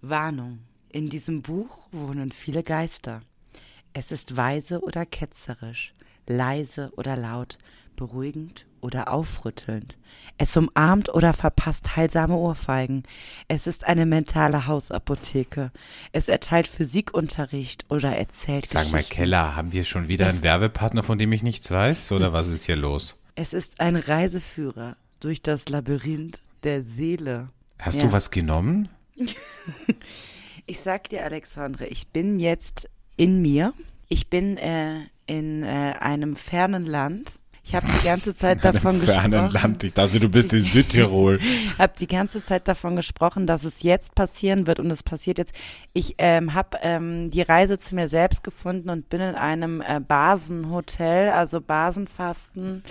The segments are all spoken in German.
Warnung. In diesem Buch wohnen viele Geister. Es ist weise oder ketzerisch, leise oder laut, beruhigend oder aufrüttelnd. Es umarmt oder verpasst heilsame Ohrfeigen. Es ist eine mentale Hausapotheke. Es erteilt Physikunterricht oder erzählt Sag mal. Keller, haben wir schon wieder einen Werbepartner, von dem ich nichts weiß? Oder was ist hier los? Es ist ein Reiseführer durch das Labyrinth der Seele. Hast Ja. du was genommen? Ich sag dir, Alexandre, ich bin jetzt in mir. Ich bin äh, in äh, einem fernen Land. Ich habe die ganze Zeit davon In einem fernen gesprochen. Land. Ich dachte, du bist in Südtirol. habe die ganze Zeit davon gesprochen, dass es jetzt passieren wird und es passiert jetzt. Ich ähm, habe ähm, die Reise zu mir selbst gefunden und bin in einem äh, Basenhotel, also Basenfasten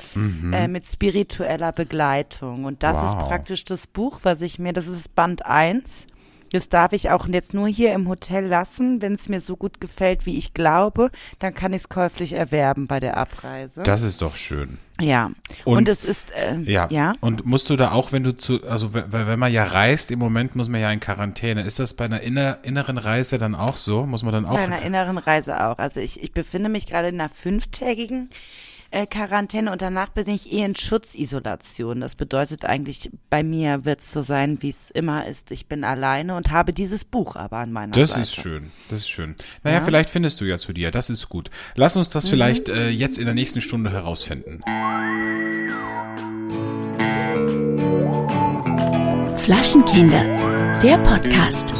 äh, mit spiritueller Begleitung. Und das ist Wow. praktisch das Buch, was ich mir, das ist Band 1. Das darf ich auch jetzt nur hier im Hotel lassen. Wenn es mir so gut gefällt, wie ich glaube, dann kann ich es käuflich erwerben bei der Abreise. Das ist doch schön. ja. Und- Und, es ist, äh, Ja. ja. Und musst du da auch, wenn du zu, also wenn man ja reist, im Moment muss man ja in Quarantäne. Ist das bei einer inner, inneren Reise dann auch so? Muss man dann auch? Bei einer inneren Reise auch. Also ich, ich befinde mich gerade in einer fünftägigen äh, Quarantäne und danach bin ich eh in Schutzisolation. Das bedeutet eigentlich, bei mir wird es so sein, wie es immer ist. Ich bin alleine und habe dieses Buch aber an meiner Das Seite. ist schön, das ist schön. Naja, Ja. vielleicht findest du ja zu dir, das ist gut. Lass uns das vielleicht äh, jetzt in der nächsten Stunde herausfinden. Flaschenkinder, der Podcast.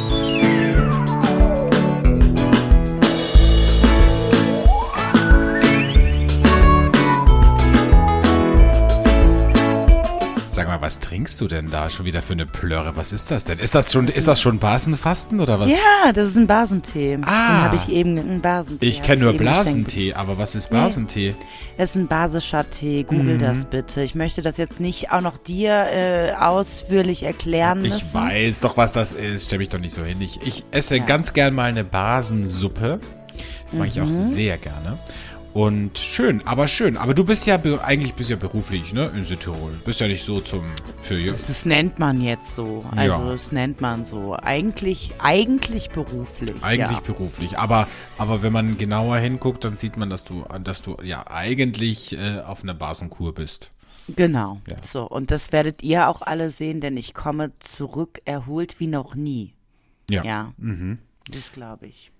Was trinkst du denn da schon wieder für eine Plörre? Was ist das denn? Ist das schon, ist das schon Basenfasten oder was? Ja, das ist ein Basentee. Den Ah. habe ich eben, einen Basentee. Ich kenne nur geschenkt. Blasentee, aber was ist Basentee? Das ist ein basischer Tee. Google Mhm. das bitte. Ich möchte das jetzt nicht auch noch dir äh, ausführlich erklären müssen. Ich weiß doch, was das ist. Stell mich doch nicht so hin. Ich, ich esse Ja. ganz gern mal eine Basensuppe. Das mag ich auch Mhm. sehr gerne. Und schön, aber schön. Aber du bist ja eigentlich bist ja beruflich, ne, in Südtirol. Bist ja nicht so zum für Das nennt man jetzt so. Also Ja. das nennt man so. Eigentlich, eigentlich beruflich. eigentlich ja. beruflich. Aber aber wenn man genauer hinguckt, dann sieht man, dass du dass du ja eigentlich äh, auf einer Basenkur bist. Genau. Ja. So, und das werdet ihr auch alle sehen, denn ich komme zurück erholt wie noch nie. Ja. Ja. Das glaube ich.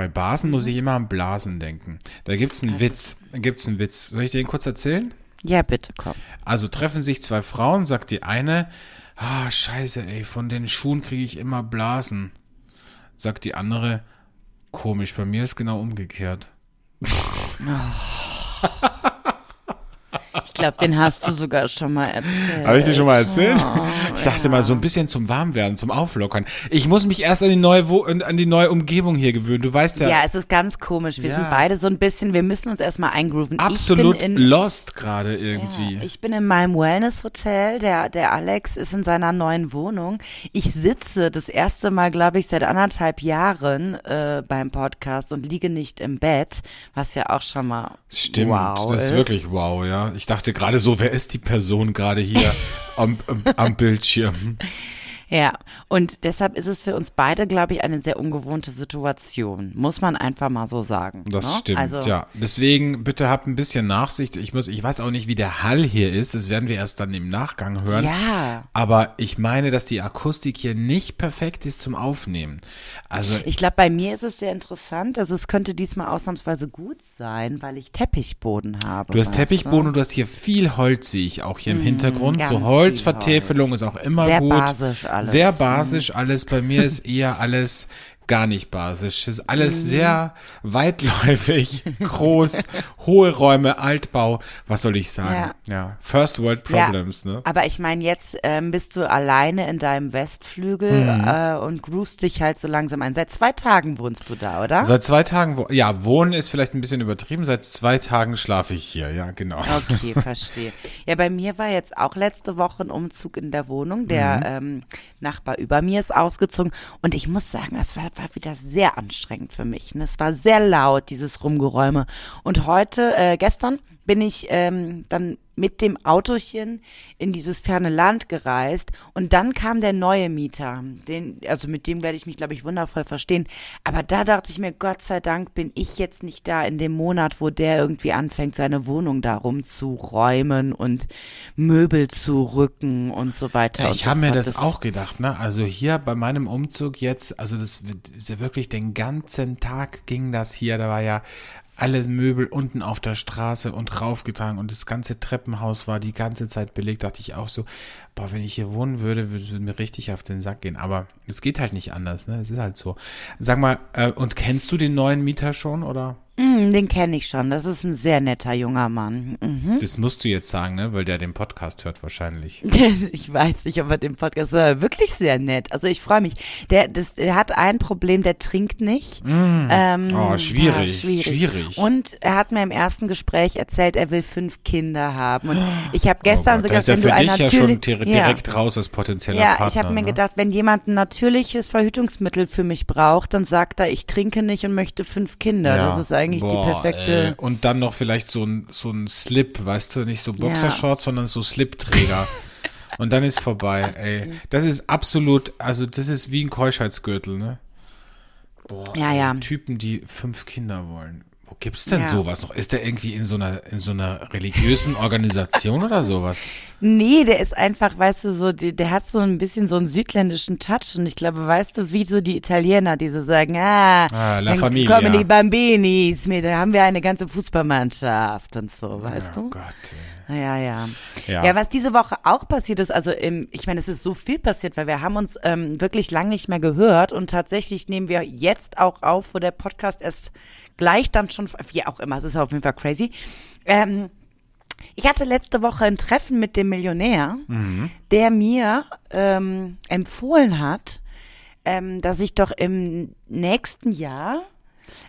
Bei Basen muss ich immer an Blasen denken. Da gibt's einen Witz. Da gibt's einen Witz. Soll ich den kurz erzählen? Ja, bitte, komm. Also treffen sich zwei Frauen, sagt die eine, ah, scheiße, ey, von den Schuhen kriege ich immer Blasen. Sagt die andere, komisch, bei mir ist genau umgekehrt. Ich glaube, den hast du sogar schon mal erzählt. Habe ich dir schon mal erzählt? Oh, ich dachte mal so ein bisschen zum Warmwerden, zum Auflockern. Ich muss mich erst an die neue, Wo an die neue Umgebung hier gewöhnen. Du weißt ja, Ja, es ist ganz komisch. Wir Ja. sind beide so ein bisschen, wir müssen uns erstmal eingrooven. absolut ich bin in, lost gerade irgendwie. Ja, ich bin in meinem Wellness-Hotel. Der, der Alex ist in seiner neuen Wohnung. Ich sitze das erste Mal, glaube ich, seit anderthalb Jahren äh, beim Podcast und liege nicht im Bett, was ja auch schon mal Stimmt, wow das ist wirklich wow, ja. Ich dachte gerade so, wer ist die Person gerade hier am, am, am Bildschirm? Yeah. Ja, und deshalb ist es für uns beide, glaube ich, eine sehr ungewohnte Situation. Muss man einfach mal so sagen. Das ne? stimmt, also, ja. Deswegen bitte habt ein bisschen Nachsicht. Ich muss, ich weiß auch nicht, wie der Hall hier ist. Das werden wir erst dann im Nachgang hören. Ja. Aber ich meine, dass die Akustik hier nicht perfekt ist zum Aufnehmen. Also Ich glaube, bei mir ist es sehr interessant. Also es könnte diesmal ausnahmsweise gut sein, weil ich Teppichboden habe. du hast Teppichboden und du hast hier viel Holz, sehe ich auch hier im Hintergrund. Mhm, ganz So Holzvertäfelung ist auch immer Sehr gut. basisch alles. Sehr basisch alles. Bei mir ist eher alles gar nicht basisch. Das ist Mhm. alles sehr weitläufig, groß, hohe Räume, Altbau. Was soll ich sagen? Ja. First World Problems, ja, ne? Aber ich meine, jetzt ähm, bist du alleine in deinem Westflügel Mhm. äh, und groovst dich halt so langsam ein. Seit zwei Tagen wohnst du da, oder? Seit zwei Tagen, wo, ja, wohnen ist vielleicht ein bisschen übertrieben. Seit zwei Tagen schlafe ich hier, ja, genau. Okay, verstehe. Ja, bei mir war jetzt auch letzte Woche ein Umzug in der Wohnung. Der Mhm. ähm, Nachbar über mir ist ausgezogen und ich muss sagen, es war, war wieder sehr anstrengend für mich. ne? Es war sehr laut, dieses Rumgeräume. Und heute, äh, gestern bin ich ähm, dann mit dem Autochen in dieses ferne Land gereist und dann kam der neue Mieter. Den, also mit dem werde ich mich, glaube ich, wundervoll verstehen. Aber da dachte ich mir, Gott sei Dank bin ich jetzt nicht da in dem Monat, wo der irgendwie anfängt, seine Wohnung da rumzuräumen und Möbel zu rücken und so weiter. Ja, ich so habe mir fort. das auch gedacht, ne? Also hier bei meinem Umzug jetzt, also das ist ja wirklich den ganzen Tag ging das hier. Da war ja alle Möbel unten auf der Straße und raufgetragen und das ganze Treppenhaus war die ganze Zeit belegt. Dachte ich auch so, boah, wenn ich hier wohnen würde, würde es mir richtig auf den Sack gehen. Aber es geht halt nicht anders, ne? Es ist halt so. Sag mal, äh, und kennst du den neuen Mieter schon oder? Mm, den kenne ich schon. Das ist ein sehr netter junger Mann. Mhm. Das musst du jetzt sagen, ne? Weil der den Podcast hört wahrscheinlich. Ich weiß nicht, ob er den Podcast hört. Wirklich sehr nett. Also ich freue mich. Der, das, der hat ein Problem, der trinkt nicht. Ähm, Oh, schwierig, ja, schwierig. Und er hat mir im ersten Gespräch erzählt, er will fünf Kinder haben. Und ich habe gestern oh Gott, sogar, da ist ja für dich ja schon dir- direkt raus als potenzieller ja, Partner. ich habe mir ne? gedacht, wenn jemand ein natürliches Verhütungsmittel für mich braucht, dann sagt er, ich trinke nicht und möchte fünf Kinder. Ja. Das ist eigentlich Boah, die perfekte. ey. Und dann noch vielleicht so ein, so ein Slip, weißt du, nicht so Boxershorts, sondern so Slipträger. Und dann ist vorbei, ey. Das ist absolut, also das ist wie ein Keuschheitsgürtel, ne? Boah, Ja, ja. Typen, die fünf Kinder wollen. Gibt's denn Ja. sowas noch? Ist der irgendwie in so einer, in so einer religiösen Organisation oder sowas? Nee, der ist einfach, weißt du, so, die, der hat so ein bisschen so einen südländischen Touch und ich glaube, weißt du, wie so die Italiener, die so sagen, ah, Ah, La Familia. kommen die Bambinis, mit, da haben wir eine ganze Fußballmannschaft und so, weißt oh du? Gott, Ja, ja. Ja. Ja, was diese Woche auch passiert ist, also im, ich meine, es ist so viel passiert, weil wir haben uns ähm, wirklich lang nicht mehr gehört und tatsächlich nehmen wir jetzt auch auf, wo der Podcast erst gleich dann schon, wie auch immer, es ist auf jeden Fall crazy. Ähm, ich hatte letzte Woche ein Treffen mit dem Millionär, der mir ähm, empfohlen hat, ähm, dass ich doch im nächsten Jahr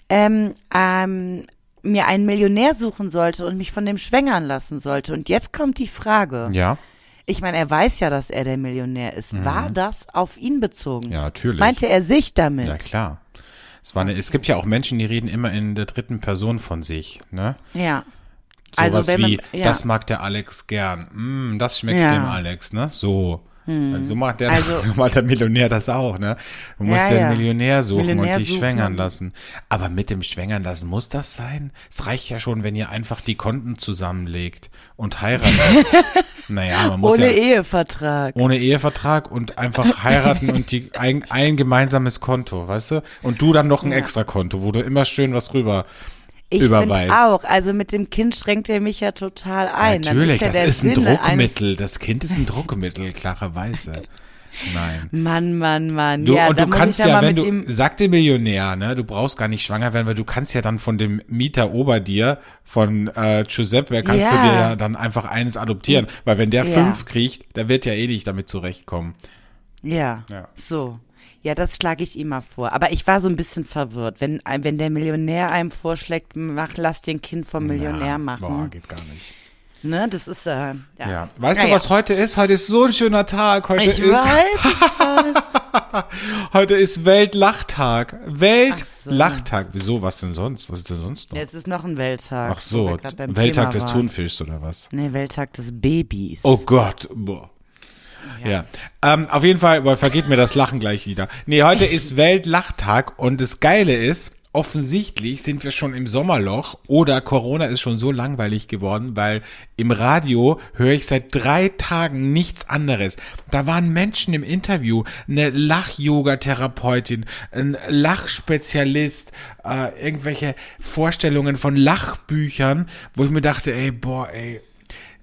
ähm, ähm, mir einen Millionär suchen sollte und mich von dem schwängern lassen sollte. Und jetzt kommt die Frage. Ja, Ich meine, er weiß ja, dass er der Millionär ist. War das auf ihn bezogen? Mhm. ja, natürlich. Meinte er sich damit? ja, klar. Es, war eine, es gibt ja auch Menschen, die reden immer in der dritten Person von sich, ne? Ja. Sowas Also, wenn man- wie, ja. das mag der Alex gern. Mm, das schmeckt Ja. dem Alex, ne? So. So macht der, Also- macht der Millionär das auch, ne? Du musst Ja, ja, ja. einen Millionär suchen Millionär und dich suchen schwängern lassen. Aber mit dem Schwängern lassen muss das sein? Es reicht ja schon, wenn ihr einfach die Konten zusammenlegt und heiratet. naja, man muss Ohne ja Ehevertrag. ohne Ehevertrag und einfach heiraten und die ein, ein gemeinsames Konto, weißt du? Und du dann noch ein extra Konto, wo du immer schön was rüber Ich überweist. auch. Also mit dem Kind schränkt er mich ja total ein. Natürlich, ja das ist ein Sinne Druckmittel. Das Kind ist ein Druckmittel, klarerweise. Nein. Mann, Mann, Mann. Du, ja, und du kannst ja, wenn du, sag dem Millionär, ne, du brauchst gar nicht schwanger werden, weil du kannst ja dann von dem Mieter ober dir, von äh, Giuseppe, kannst du Ja. dir ja dann einfach eines adoptieren. Weil wenn der Ja. fünf kriegt, der wird ja eh nicht damit zurechtkommen. Ja, Ja. so. Ja, das schlage ich ihm mal vor. Aber ich war so ein bisschen verwirrt. Wenn, wenn der Millionär einem vorschlägt, mach, lass den Kind vom Millionär Ja, machen. Boah, geht gar nicht. Ne, das ist, äh, ja. Ja. Weißt Ja, du, was ja. heute ist? Heute ist so ein schöner Tag. Heute Ich ist, weiß. heute ist Weltlachtag. Ach so. Weltlachtag. Wieso? Was denn sonst? Was ist denn sonst noch? Es ist noch ein Welttag. Ach so, Welttag des waren. Thunfischs oder was? Nee, Welttag des Babys. Oh Gott. Boah. Ja. Ähm, auf jeden Fall, vergeht mir das Lachen gleich wieder. Nee, heute ist Weltlachtag und das Geile ist, offensichtlich sind wir schon im Sommerloch oder Corona ist schon so langweilig geworden, weil im Radio höre ich seit drei Tagen nichts anderes. Da waren Menschen im Interview, eine Lach-Yoga-Therapeutin, ein Lachspezialist, äh, irgendwelche Vorstellungen von Lachbüchern, wo ich mir dachte, ey, boah, ey,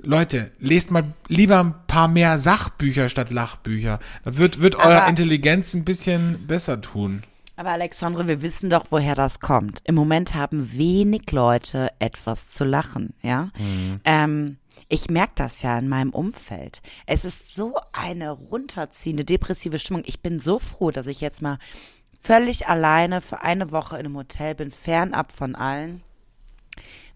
Leute, lest mal lieber ein paar mehr Sachbücher statt Lachbücher. Das wird, wird eurer Intelligenz ein bisschen besser tun. Aber Alexandre, wir wissen doch, woher das kommt. Im Moment haben wenig Leute etwas zu lachen, ja. Mhm. Ähm, ich merke das ja in meinem Umfeld. Es ist so eine runterziehende, depressive Stimmung. Ich bin so froh, dass ich jetzt mal völlig alleine für eine Woche in einem Hotel bin, fernab von allen.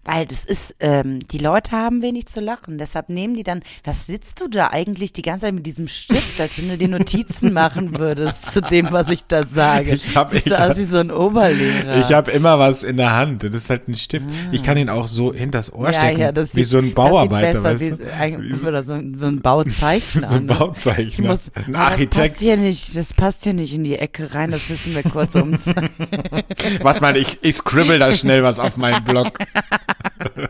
Weil das ist, ähm, die Leute haben wenig zu lachen. Deshalb nehmen die dann, was sitzt du da eigentlich die ganze Zeit mit diesem Stift, als wenn du dir Notizen machen würdest zu dem, was ich da sage? Ich hab- Siehst ich aus wie so ein Oberlehrer. Ich habe immer was in der Hand. Das ist halt ein Stift. Ich kann ihn auch so hinters Ohr Ah. ja, stecken, ja, das wie sieht, so ein Bauarbeiter, das sieht weißt besser, du? wie, Wie so- oder so, ein- so ein Bauzeichner. So ein ne? Bauzeichner. Ich muss, ein Ah, Das Architekt. passt hier nicht, das passt hier nicht in die Ecke rein, das wissen wir kurz ums. Warte mal, ich, ich scribble da schnell was auf meinen Blog.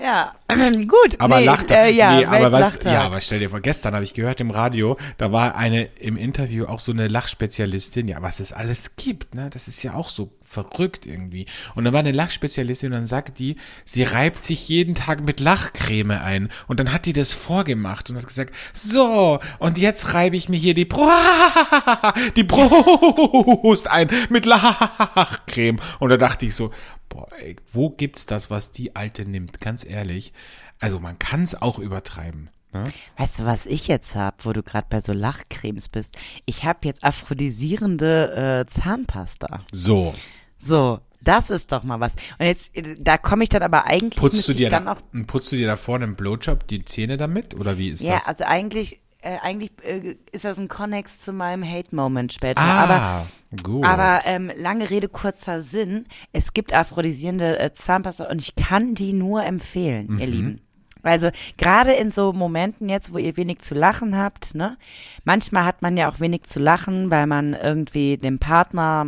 ja, gut. Aber nee, lacht äh, ja, nee, aber was, ja, aber stell dir vor, gestern habe ich gehört im Radio, da war eine im Interview auch so eine Lachspezialistin, ja, was es alles gibt, ne, das ist ja auch so verrückt irgendwie. Und dann war eine Lachspezialistin und dann sagt die, sie reibt sich jeden Tag mit Lachcreme ein. Und dann hat die das vorgemacht und hat gesagt, so, und jetzt reibe ich mir hier die, Bro die Brust ein mit Lachcreme. Und da dachte ich so, boah, ey, wo gibt's das, was die Alte nimmt? Ganz ehrlich. Also man kann es auch übertreiben. Ne? Weißt du, was ich jetzt hab, wo du gerade bei so Lachcremes bist? Ich habe jetzt aphrodisierende äh, Zahnpasta. So, So, das ist doch mal was. Und jetzt, äh, da komme ich dann aber eigentlich putzt du dir dann da, auch putzt du dir da vorne im Blowjob die Zähne damit oder wie ist Ja, das? also eigentlich, äh, eigentlich äh, ist das ein Connex zu meinem Hate-Moment später. Aber ah, gut. Aber ähm, lange Rede, kurzer Sinn. Es gibt aphrodisierende äh, Zahnpasta und ich kann die nur empfehlen, Mhm. ihr Lieben. Also gerade in so Momenten jetzt, wo ihr wenig zu lachen habt, ne? Manchmal hat man ja auch wenig zu lachen, weil man irgendwie den Partner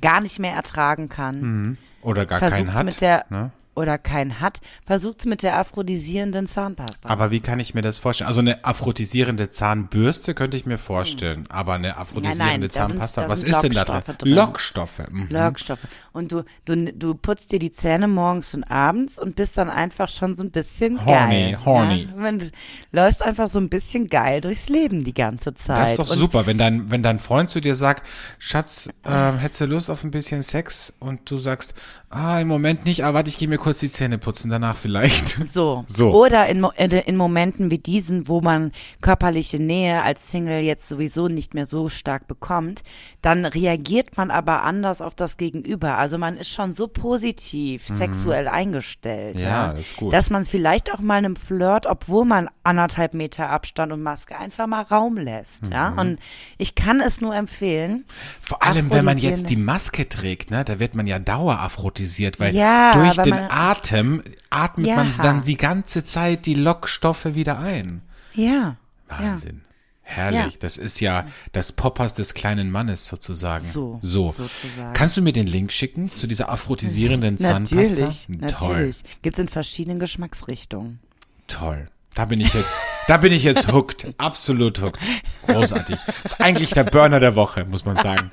gar nicht mehr ertragen kann. oder gar Versucht's keinen hat. mit der ne? Oder keinen hat, versucht's mit der aphrodisierenden Zahnpasta. Aber wie kann ich mir das vorstellen? Also eine aphrodisierende Zahnbürste könnte ich mir vorstellen, aber eine aphrodisierende Nein, nein, sind- Zahnpasta, da was sind ist denn da drin? Lockstoffe drin. Lockstoffe. Mhm. Lockstoffe. Und du, du, du putzt dir die Zähne morgens und abends und bist dann einfach schon so ein bisschen Horny, geil. horny. Ja? Wenn du läufst einfach so ein bisschen geil durchs Leben die ganze Zeit. Das ist doch und super, wenn dein, wenn dein Freund zu dir sagt, Schatz, ähm, hättest du Lust auf ein bisschen Sex? Und du sagst, ah, im Moment nicht, aber warte, ich gehe mir kurz die Zähne putzen, danach vielleicht. So. So. Oder in, in Momenten wie diesen, wo man körperliche Nähe als Single jetzt sowieso nicht mehr so stark bekommt, dann reagiert man aber anders auf das Gegenüber. Also man ist schon so positiv sexuell eingestellt. Mhm. Ja, Ja, ist gut. Dass man es vielleicht auch mal einem Flirt, obwohl man anderthalb Meter Abstand und Maske einfach mal Raum lässt. Ja, Mhm. und ich kann es nur empfehlen. Vor allem, wenn man jetzt die Maske trägt, ne, da wird man ja daueraphrodisiert, weil Ja, durch weil den Atem atmet Ja. man dann die ganze Zeit die Lockstoffe wieder ein. Ja. Wahnsinn. Herrlich. Ja. Das ist ja das Poppers des kleinen Mannes sozusagen. So, So. sozusagen. Kannst du mir den Link schicken zu dieser aphrodisierenden Zahnpasta? Natürlich, Toll. natürlich. Gibt's in verschiedenen Geschmacksrichtungen. Toll. Da bin ich jetzt, da bin ich jetzt hooked. Absolut hooked. Großartig. ist eigentlich der Burner der Woche, muss man sagen.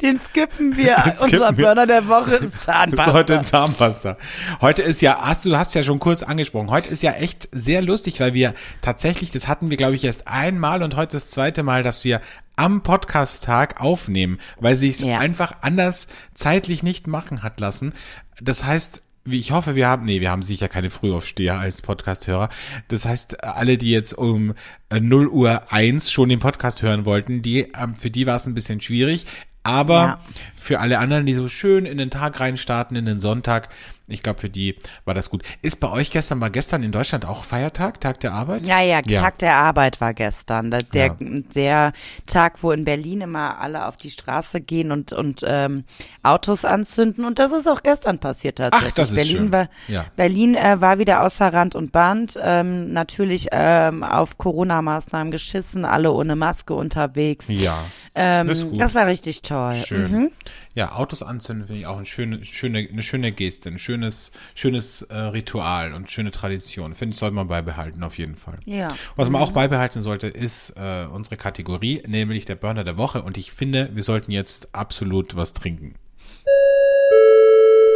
Den skippen wir. skippen Unser wir. Burner der Woche ist Das Zahnpasta. ist heute ein Zahnpasta. Heute ist ja, hast du hast ja schon kurz angesprochen, heute ist ja echt sehr lustig, weil wir tatsächlich, das hatten wir glaube ich erst einmal und heute das zweite Mal, dass wir am Podcast-Tag aufnehmen, weil sich es Ja. einfach anders zeitlich nicht machen hat lassen. Das heißt, ich hoffe, wir haben, nee, wir haben sicher keine Frühaufsteher als Podcast-Hörer. Das heißt, alle, die jetzt um äh, 0 Uhr 1 schon den Podcast hören wollten, die, ähm, für die war es ein bisschen schwierig. Aber Ja. für alle anderen, die so schön in den Tag reinstarten, in den Sonntag, ich glaube, für die war das gut. Ist bei euch gestern, war gestern in Deutschland auch Feiertag, Tag der Arbeit? Ja, ja, Tag der Arbeit war gestern. Der, Ja. der Tag, wo in Berlin immer alle auf die Straße gehen und, und ähm, Autos anzünden. Und das ist auch gestern passiert tatsächlich. das ist Berlin schön. War, Ja. Berlin äh, war wieder außer Rand und Band. Ähm, natürlich ähm, auf Corona-Maßnahmen geschissen, alle ohne Maske unterwegs. Ja. Ähm, das ist gut. das war richtig toll. Schön. Mhm. Ja, Autos anzünden finde ich auch eine schöne, schöne, eine schöne Geste, ein schönes, schönes äh, Ritual und schöne Tradition. Finde ich, sollte man beibehalten, auf jeden Fall. Ja. Was man auch beibehalten sollte, ist äh, unsere Kategorie, nämlich der Burner der Woche. Und ich finde, wir sollten jetzt absolut was trinken.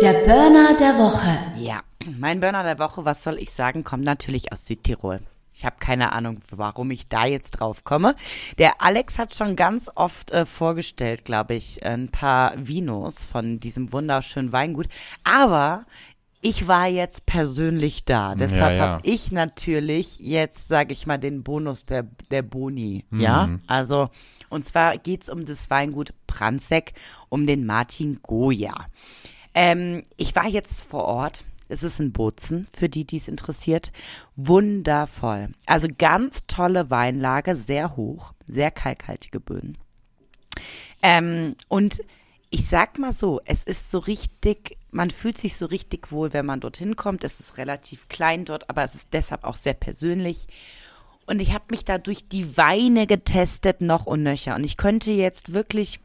Der Burner der Woche. Ja, mein Burner der Woche, was soll ich sagen, kommt natürlich aus Südtirol. Ich habe keine Ahnung, warum ich da jetzt drauf komme. Der Alex hat schon ganz oft äh, vorgestellt, glaube ich, ein paar Vinos von diesem wunderschönen Weingut. Aber ich war jetzt persönlich da. Deshalb ja. habe ich natürlich jetzt, sage ich mal, den Bonus der, der Boni. Ja, also, und zwar geht's um das Weingut Pranzek, um den Martin Goya. Ähm, ich war jetzt vor Ort. Es ist ein Bozen, für die, die es interessiert. Wundervoll. Also ganz tolle Weinlage, sehr hoch, sehr kalkhaltige Böden. Ähm, und ich sag mal so, es ist so richtig, man fühlt sich so richtig wohl, wenn man dorthin kommt. Es ist relativ klein dort, aber es ist deshalb auch sehr persönlich. Und ich habe mich da durch die Weine getestet, noch und nöcher. Und ich könnte jetzt wirklich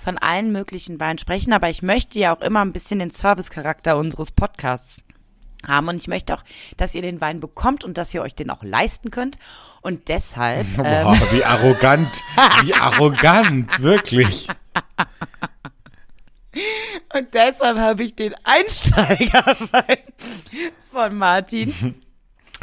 von allen möglichen Weinen sprechen, aber ich möchte ja auch immer ein bisschen den Servicecharakter unseres Podcasts haben und ich möchte auch, dass ihr den Wein bekommt und dass ihr euch den auch leisten könnt und deshalb ähm, Boah, wie arrogant, wie arrogant, wirklich. und deshalb habe ich den Einsteigerwein von Martin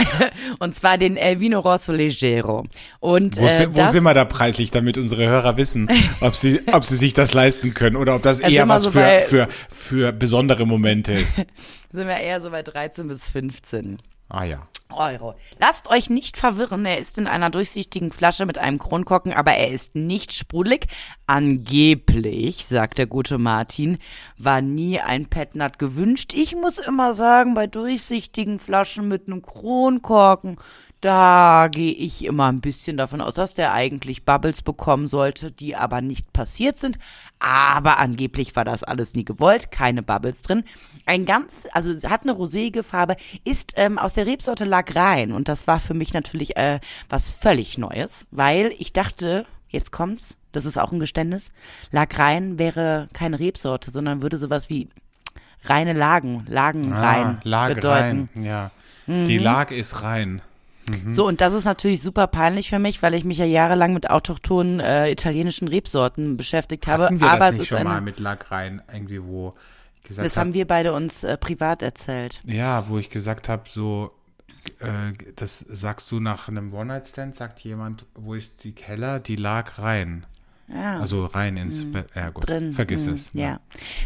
und zwar den El Vino Rosso Leggero. Und Wo, äh, wo sind wir da preislich, damit unsere Hörer wissen, ob sie, ob sie sich das leisten können oder ob das Da eher was so für, für, für besondere Momente ist. sind wir eher so bei 13 bis 15. Ah ja. Euro. Lasst euch nicht verwirren, er ist in einer durchsichtigen Flasche mit einem Kronkorken, aber er ist nicht sprudelig. Angeblich, sagt der gute Martin, war nie ein Petnat gewünscht. Ich muss immer sagen, bei durchsichtigen Flaschen mit einem Kronkorken, da gehe ich immer ein bisschen davon aus, dass der eigentlich Bubbles bekommen sollte, die aber nicht passiert sind. Aber angeblich war das alles nie gewollt, keine Bubbles drin. Ein ganz, also hat eine roséige Farbe, ist ähm, aus der Rebsorte Lagrein und das war für mich natürlich äh, was völlig Neues, weil ich dachte, jetzt kommt's, das ist auch ein Geständnis, Lagrein wäre keine Rebsorte, sondern würde sowas wie reine Lagen, Lagenrein Ah, Lage bedeuten. rein. Ja. Die Lage ist rein. So, und das ist natürlich super peinlich für mich, weil ich mich ja jahrelang mit autochthonen äh, italienischen Rebsorten beschäftigt habe. Hatten wir aber das es nicht ist schon mal mit Lag rein, irgendwie wo ich gesagt das hab, haben wir beide uns äh, privat erzählt. Ja, wo ich gesagt habe, so, äh, das sagst du nach einem One-Night-Stand, sagt jemand, wo ist die Keller? Die lag rein. Ja. Also rein ins Bett. Ja, gut. Hm. drin. Vergiss Hm, es. Ja.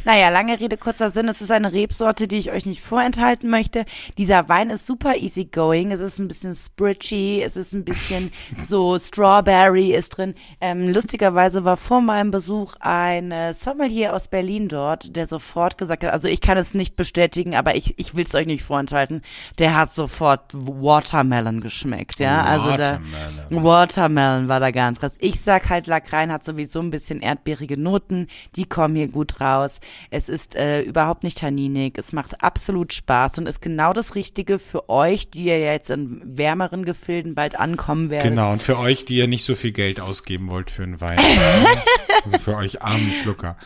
Naja, lange Rede, kurzer Sinn. Es ist eine Rebsorte, die ich euch nicht vorenthalten möchte. Dieser Wein ist super easygoing. Es ist ein bisschen spritchy. Es ist ein bisschen so Strawberry ist drin. Ähm, lustigerweise war vor meinem Besuch ein äh, Sommelier aus Berlin dort, der sofort gesagt hat, also ich kann es nicht bestätigen, aber ich, ich will es euch nicht vorenthalten. Der hat sofort Watermelon geschmeckt, ja. Also da, Watermelon. Watermelon war da ganz krass. Ich sag halt, Lagrein hat sowieso ein bisschen erdbeerige Noten. Die kommen hier gut raus. Es ist äh, überhaupt nicht tanninig. Es macht absolut Spaß und ist genau das Richtige für euch, die ihr jetzt in wärmeren Gefilden bald ankommen werdet. Genau, und für euch, die ihr nicht so viel Geld ausgeben wollt für einen Wein. also für euch armen Schlucker.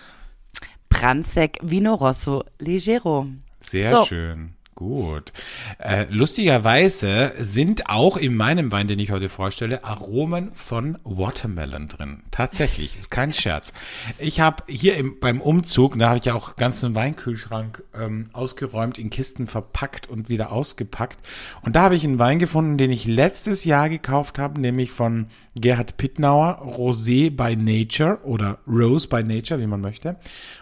Pranzek Vino Rosso Leggero. Sehr So. schön. Gut. Äh, lustigerweise sind auch in meinem Wein, den ich heute vorstelle, Aromen von Watermelon drin. Tatsächlich, ist kein Scherz. Ich habe hier im, beim Umzug, da habe ich ja auch ganzen Weinkühlschrank ähm, ausgeräumt, in Kisten verpackt und wieder ausgepackt. Und da habe ich einen Wein gefunden, den ich letztes Jahr gekauft habe, nämlich von Gerhard Pittnauer, Rosé by Nature oder Rose by Nature, wie man möchte.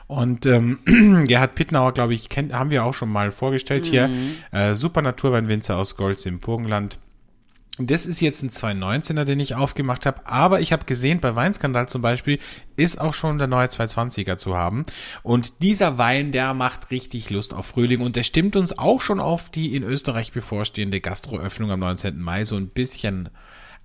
Und ähm, Gerhard Pittnauer, glaube ich, kennt, haben wir auch schon mal vorgestellt hier. Äh, super Naturweinwinzer aus Golz im Burgenland. Das ist jetzt ein 219er, den ich aufgemacht habe, aber ich habe gesehen, bei Weinskandal zum Beispiel ist auch schon der neue 220er zu haben. Und dieser Wein, der macht richtig Lust auf Frühling und der stimmt uns auch schon auf die in Österreich bevorstehende Gastroöffnung am 19. Mai so ein bisschen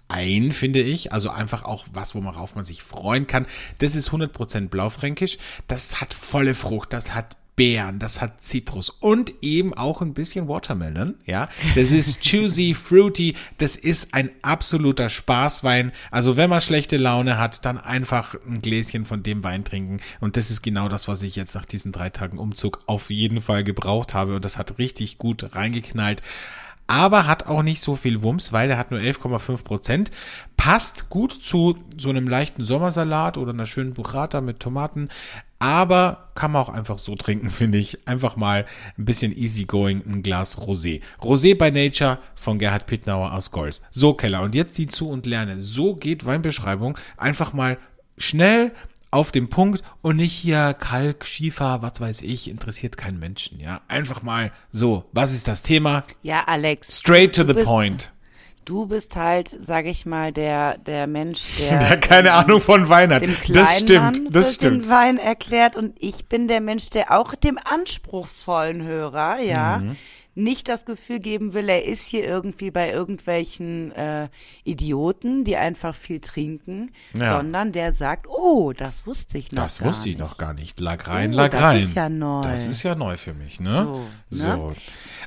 ein, finde ich. Also einfach auch was, worauf man sich freuen kann. Das ist 100% Blaufränkisch. Das hat volle Frucht, das hat Beeren, das hat Zitrus und eben auch ein bisschen Watermelon, ja. Das ist juicy, fruity, das ist ein absoluter Spaßwein. Also wenn man schlechte Laune hat, dann einfach ein Gläschen von dem Wein trinken und das ist genau das, was ich jetzt nach diesen drei Tagen Umzug auf jeden Fall gebraucht habe und das hat richtig gut reingeknallt aber hat auch nicht so viel Wumms, weil er hat nur 11,5 Prozent. Passt gut zu so einem leichten Sommersalat oder einer schönen Burrata mit Tomaten, aber kann man auch einfach so trinken, finde ich. Einfach mal ein bisschen easygoing, ein Glas Rosé. Rosé by Nature von Gerhard Pittnauer aus Golz. So, Keller, und jetzt sieh zu und lerne. So geht Weinbeschreibung. Einfach mal schnell auf den Punkt und nicht hier Kalk, Schiefer, was weiß ich, interessiert keinen Menschen, ja. Einfach mal so, was ist das Thema? Ja, Alex. Straight to the bist, point. Du bist halt, sag ich mal, der, der Mensch, der. Der keine ähm, Ahnung von Wein hat. Das stimmt, Kleinmann das stimmt. den Wein erklärt und ich bin der Mensch, der auch dem anspruchsvollen Hörer, ja, Mhm. Nicht das Gefühl geben will, er ist hier irgendwie bei irgendwelchen äh, Idioten, die einfach viel trinken, Ja. sondern der sagt, oh, das wusste ich noch Das wusste ich nicht. noch gar nicht. Lag rein, Oh, lag das rein. ist ja neu. Das ist ja neu für mich, ne? So, So. ne?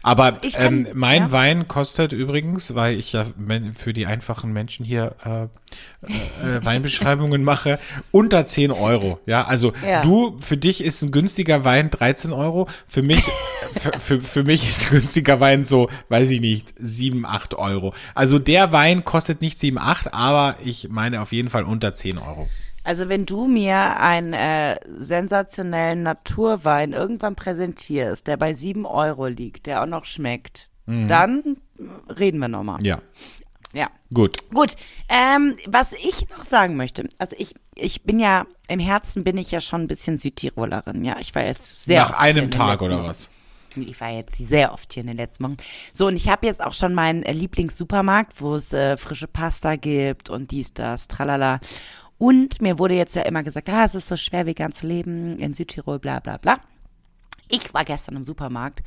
Aber Ich kann- ähm, mein ja. Wein kostet übrigens, weil ich ja für die einfachen Menschen hier äh, äh, äh, Weinbeschreibungen mache, unter 10 Euro. Ja, also Ja. du, für dich ist ein günstiger Wein 13 Euro. Für mich, für, für, für mich ist ein günstiger Wein so, weiß ich nicht, 7, 8 Euro. Also der Wein kostet nicht 7, 8, aber ich meine auf jeden Fall unter 10 Euro. Also wenn du mir einen äh, sensationellen Naturwein irgendwann präsentierst, der bei sieben Euro liegt, der auch noch schmeckt, dann reden wir nochmal. Mhm. Ja, Ja. gut. Gut, ähm, was ich noch sagen möchte, also ich, ich bin ja, im Herzen bin ich ja schon ein bisschen Südtirolerin, ja. Ich war jetzt sehr Nach einem Tag oder was? Ich war jetzt sehr oft hier in den letzten Wochen. So, und ich habe jetzt auch schon meinen äh, Lieblingssupermarkt, wo es äh, frische Pasta gibt und dies, das, tralala. Und mir wurde jetzt ja immer gesagt, ah, es ist so schwer, vegan zu leben in Südtirol, bla bla bla. Ich war gestern im Supermarkt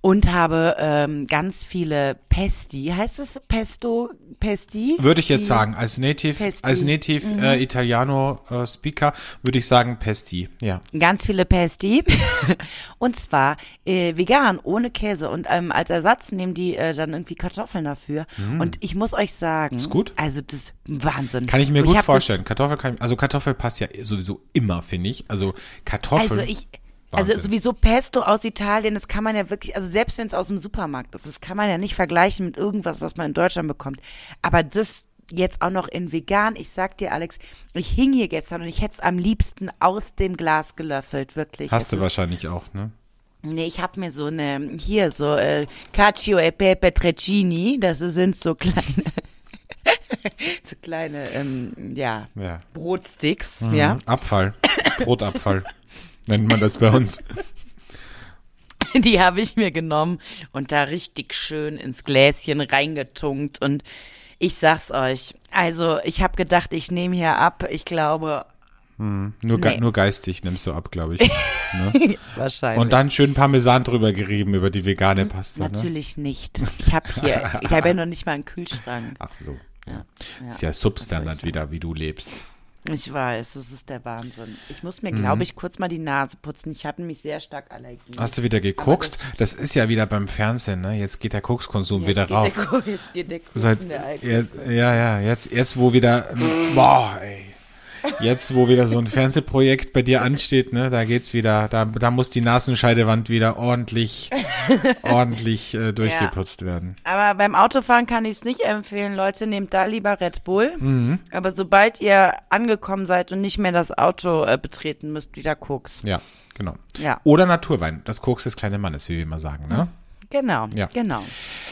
und habe ähm, ganz viele Pesti, heißt es Pesto, Pesti? Würde ich jetzt Die- sagen, als Native, Pesti. als Native Mhm. äh, Italiano äh, Speaker würde ich sagen Pesti. Ja. Ganz viele Pesti. und zwar äh, vegan, ohne Käse. Und ähm, als Ersatz nehmen die äh, dann irgendwie Kartoffeln dafür. Und ich muss euch sagen. Ist gut? Also das ist Wahnsinn. Kann ich mir Und gut hab vorstellen. Kartoffel kann, also Kartoffel passt ja sowieso immer, finde ich. Also Das, Kartoffel. also ich. Also Wahnsinn. sowieso Pesto aus Italien, das kann man ja wirklich, also selbst wenn es aus dem Supermarkt ist, das kann man ja nicht vergleichen mit irgendwas, was man in Deutschland bekommt. Aber das jetzt auch noch in vegan, ich sag dir Alex, ich hing hier gestern und ich hätte es am liebsten aus dem Glas gelöffelt, wirklich. Hast Es du wahrscheinlich auch, ne? Nee, ich habe mir so eine, hier so äh, Cacio e Pepe Treccini, das sind so kleine, so kleine, ähm, ja, Ja. Brotsticks, Mhm. ja. Abfall. Brotabfall. Nennt man das bei uns. Die habe ich mir genommen und da richtig schön ins Gläschen reingetunkt und ich sag's euch, also ich habe gedacht, ich nehme hier ab, ich glaube, Nur, ge Nee. nur geistig nimmst du ab, glaube ich. ne? wahrscheinlich. Und dann schön Parmesan drüber gerieben über die vegane Pasta. Ne? Natürlich nicht. Ich habe hier, ich habe ja noch nicht mal einen Kühlschrank. Ach so. Ja, Ist ja Substandard wieder, wie du lebst. Ich weiß, das ist der Wahnsinn. Ich muss Mhm. mir, glaube ich, kurz mal die Nase putzen. Ich hatte mich sehr stark Allergie. Hast du wieder gekokst? Das ist ja wieder beim Fernsehen, ne? Jetzt geht der Kokskonsum wieder rauf. Der, jetzt geht der Kuchen Seit, der Alkohol. ja, ja, jetzt, jetzt wo wieder, boah, ey. Jetzt, wo wieder so ein Fernsehprojekt bei dir ansteht, ne, da geht's wieder, da, da muss die Nasenscheidewand wieder ordentlich, ordentlich äh, durchgeputzt werden. Aber beim Autofahren kann ich es nicht empfehlen, Leute, nehmt da lieber Red Bull. Mhm. Aber sobald ihr angekommen seid und nicht mehr das Auto äh, betreten müsst, wieder Koks. Ja, genau. Ja, Oder Naturwein, das Koks des kleinen Mannes, wie wir immer sagen, ne? Genau, Ja. genau.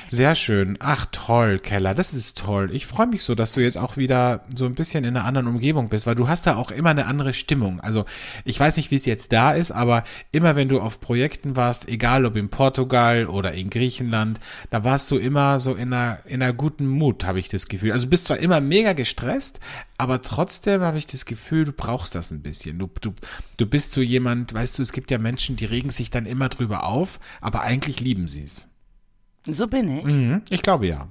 Sehr schön. Ach toll, Keller, das ist toll. Ich freue mich so, dass du jetzt auch wieder so ein bisschen in einer anderen Umgebung bist, weil du hast da auch immer eine andere Stimmung. Also ich weiß nicht, wie es jetzt da ist, aber immer wenn du auf Projekten warst, egal ob in Portugal oder in Griechenland, da warst du immer so in einer, in einer guten Mut, habe ich das Gefühl. Also du bist zwar immer mega gestresst, aber trotzdem habe ich das Gefühl, du brauchst das ein bisschen. Du, du, du bist so jemand, weißt du, es gibt ja Menschen, die regen sich dann immer drüber auf, aber eigentlich lieben sie. So bin ich. Mhm, ich glaube ja.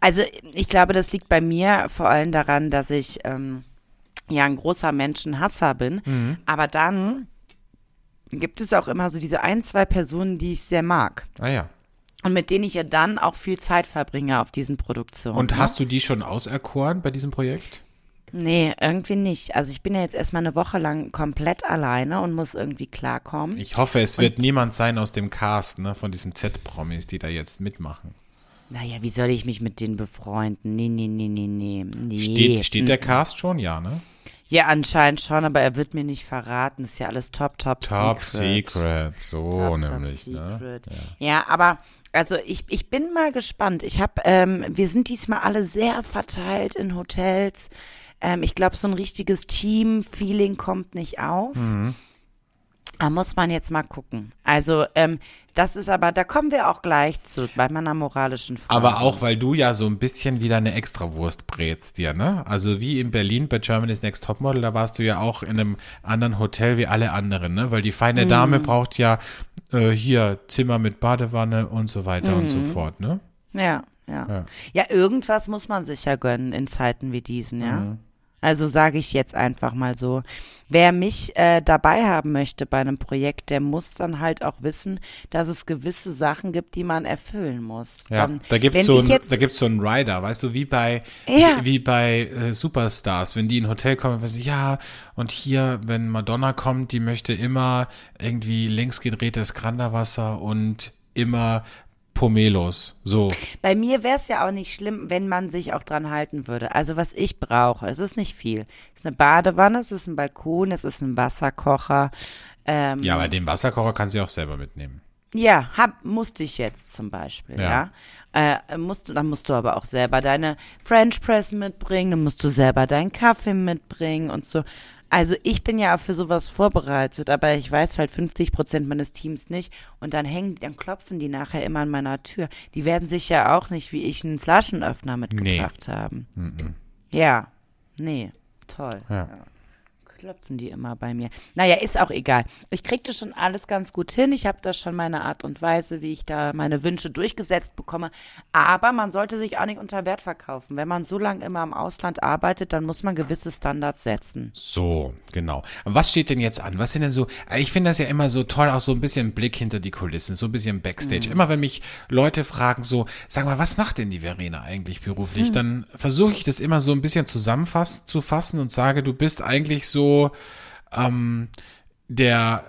Also ich glaube, das liegt bei mir vor allem daran, dass ich ähm, ja ein großer Menschenhasser bin. Mhm. Aber dann gibt es auch immer so diese ein, zwei Personen, die ich sehr mag. Ah ja. Und mit denen ich ja dann auch viel Zeit verbringe auf diesen Produktionen. Und ne? hast du die schon auserkoren bei diesem Projekt? Nee, irgendwie nicht. Also ich bin ja jetzt erstmal eine Woche lang komplett alleine und muss irgendwie klarkommen. Ich hoffe, es wird niemand sein aus dem Cast, ne, von diesen Z-Promis, die da jetzt mitmachen. Naja, wie soll ich mich mit denen befreunden? Nee, nee, nee, nee, nee. nee. Steht, steht der Cast schon? Ja, ne? Ja, anscheinend schon, aber er wird mir nicht verraten. Ist ja alles top, top, Top secret. Secret, so Top, top nämlich, ne? secret. Ja. aber also ich, ich bin mal gespannt. Ich habe, ähm, wir sind diesmal alle sehr verteilt in Hotels. Ähm, ich glaube, so ein richtiges Team-Feeling kommt nicht auf. Mhm. Da muss man jetzt mal gucken. Also, ähm, das ist aber, da kommen wir auch gleich zu, bei meiner moralischen Frage. Aber auch, weil du ja so ein bisschen wieder eine Extrawurst brätst dir, ne? Also wie in Berlin bei Germany's Next Topmodel, da warst du ja auch in einem anderen Hotel wie alle anderen, ne? Weil die feine Mhm. Dame braucht ja äh, hier Zimmer mit Badewanne und so weiter und so fort, ne? Ja, ja, Ja. ja. irgendwas muss man sich ja gönnen in Zeiten wie diesen, ja. Mhm. Also sage ich jetzt einfach mal so. Wer mich äh, dabei haben möchte bei einem Projekt, der muss dann halt auch wissen, dass es gewisse Sachen gibt, die man erfüllen muss. Ja, Dann, da gibt's wenn so ich ein, gibt's so einen Rider, weißt du, wie bei Ja. wie, wie bei äh, Superstars, wenn die in ein Hotel kommen, weißt du, ja, und hier, wenn Madonna kommt, die möchte immer irgendwie links gedrehtes Granderwasser und immer Pomelos. So. Bei mir wäre es ja auch nicht schlimm, wenn man sich auch dran halten würde. Also was ich brauche, es ist nicht viel. Es ist eine Badewanne, es ist ein Balkon, es ist ein Wasserkocher. Ähm, Ja, aber den Wasserkocher kannst du auch selber mitnehmen. Ja, hab, musste ich jetzt zum Beispiel, ja. Ja. Äh, musst, dann musst du aber auch selber deine French Press mitbringen, dann musst du selber deinen Kaffee mitbringen und so. Also ich bin ja auch für sowas vorbereitet, aber ich weiß halt 50 Prozent meines Teams nicht und dann hängen, dann klopfen die nachher immer an meiner Tür. Die werden sich ja auch nicht wie ich einen Flaschenöffner mitgebracht haben. Ja, nee, toll. Ja. Klopfen die immer bei mir. Naja, ist auch egal. Ich krieg das schon alles ganz gut hin. Ich habe da schon meine Art und Weise, wie ich da meine Wünsche durchgesetzt bekomme. Aber man sollte sich auch nicht unter Wert verkaufen. Wenn man so lange immer im Ausland arbeitet, dann muss man gewisse Standards setzen. So, genau. Was steht denn jetzt an? Was sind denn so, ich finde das ja immer so toll, auch so ein bisschen Blick hinter die Kulissen, so ein bisschen Backstage. Immer wenn mich Leute fragen so, sag mal, was macht denn die Verena eigentlich beruflich? Dann versuche ich das immer so ein bisschen zusammenfassen zu fassen und sage, du bist eigentlich so ähm, der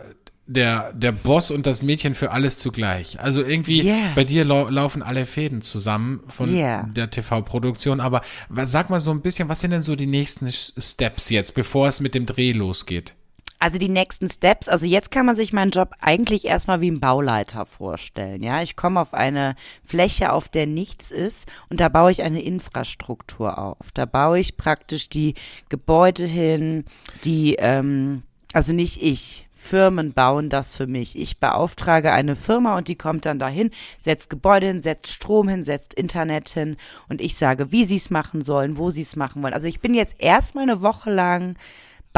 der, der Boss und das Mädchen für alles zugleich. Also irgendwie Yeah. bei dir lau laufen alle Fäden zusammen von Yeah. der TV-Produktion. Aber was, sag mal so ein bisschen, was sind denn so die nächsten Steps jetzt, bevor es mit dem Dreh losgeht? Also die nächsten Steps, also jetzt kann man sich meinen Job eigentlich erstmal wie ein Bauleiter vorstellen. Ja, ich komme auf eine Fläche, auf der nichts ist und da baue ich eine Infrastruktur auf. Da baue ich praktisch die Gebäude hin, die, ähm, also nicht ich. Firmen bauen das für mich. Ich beauftrage eine Firma und die kommt dann dahin, setzt Gebäude hin, setzt Strom hin, setzt Internet hin und ich sage, wie sie es machen sollen, wo sie es machen wollen. Also ich bin jetzt erstmal eine Woche lang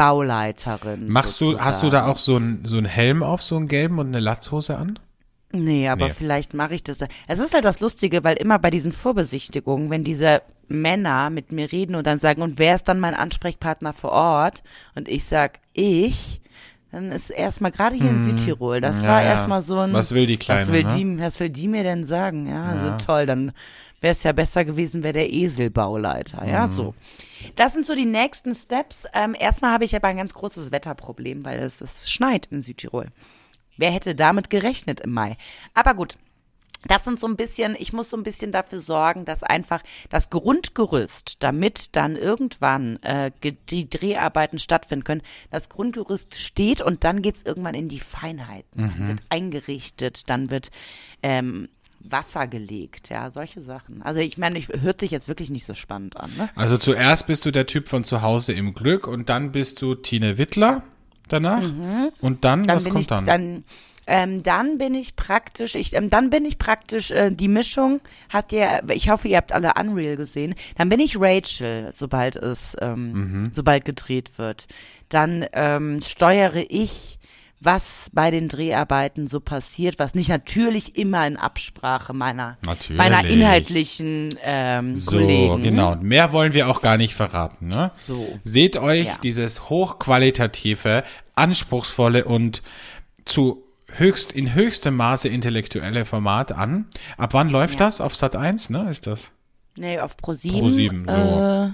Bauleiterin. Machst du, hast du da sozusagen. auch so einen so einen Helm auf, so einen gelben und eine Latzhose an? Nee, aber Nee. vielleicht mache ich das. da. Es ist halt das Lustige, weil immer bei diesen Vorbesichtigungen, wenn diese Männer mit mir reden und dann sagen, und wer ist dann mein Ansprechpartner vor Ort? Und ich sag, ich, dann ist erstmal gerade hier in Südtirol, das Hm. Ja, war erstmal so ein. Was will die Kleine, Was will, ne? die, was will die mir denn sagen? Ja, also Ja. toll, dann wäre es ja besser gewesen, wäre der Eselbauleiter. Ja, Mhm. so. Das sind so die nächsten Steps. Ähm, erstmal habe ich aber ein ganz großes Wetterproblem, weil es, es schneit in Südtirol. Wer hätte damit gerechnet im Mai? Aber gut. Das sind so ein bisschen, ich muss so ein bisschen dafür sorgen, dass einfach das Grundgerüst, damit dann irgendwann äh, die Dreharbeiten stattfinden können, das Grundgerüst steht und dann geht's irgendwann in die Feinheiten. Dann wird eingerichtet, dann wird ähm, Wasser gelegt, ja, solche Sachen. Also ich meine, ich, hört sich jetzt wirklich nicht so spannend an, ne? Also zuerst bist du der Typ von zu Hause im Glück und dann bist du Tine Wittler danach. Und dann, Mhm. dann was kommt ich, dann? dann ähm, dann bin ich praktisch, ich, ähm, dann bin ich praktisch äh, die Mischung. Habt ihr, ich hoffe, ihr habt alle Unreal gesehen. Dann bin ich Rachel, sobald es, ähm, Mhm. sobald gedreht wird. Dann ähm, steuere ich, was bei den Dreharbeiten so passiert, was nicht natürlich immer in Absprache meiner, Natürlich. meiner inhaltlichen ähm, so, Kollegen. genau. Mehr wollen wir auch gar nicht verraten, ne? So. Seht euch Ja. dieses hochqualitative, anspruchsvolle und zu höchst, in höchstem Maße intellektuelle Format an. Ab wann läuft Ja. das? Auf Sat 1, ne? Ist das? Nee, auf Pro 7. Pro 7, so. Äh,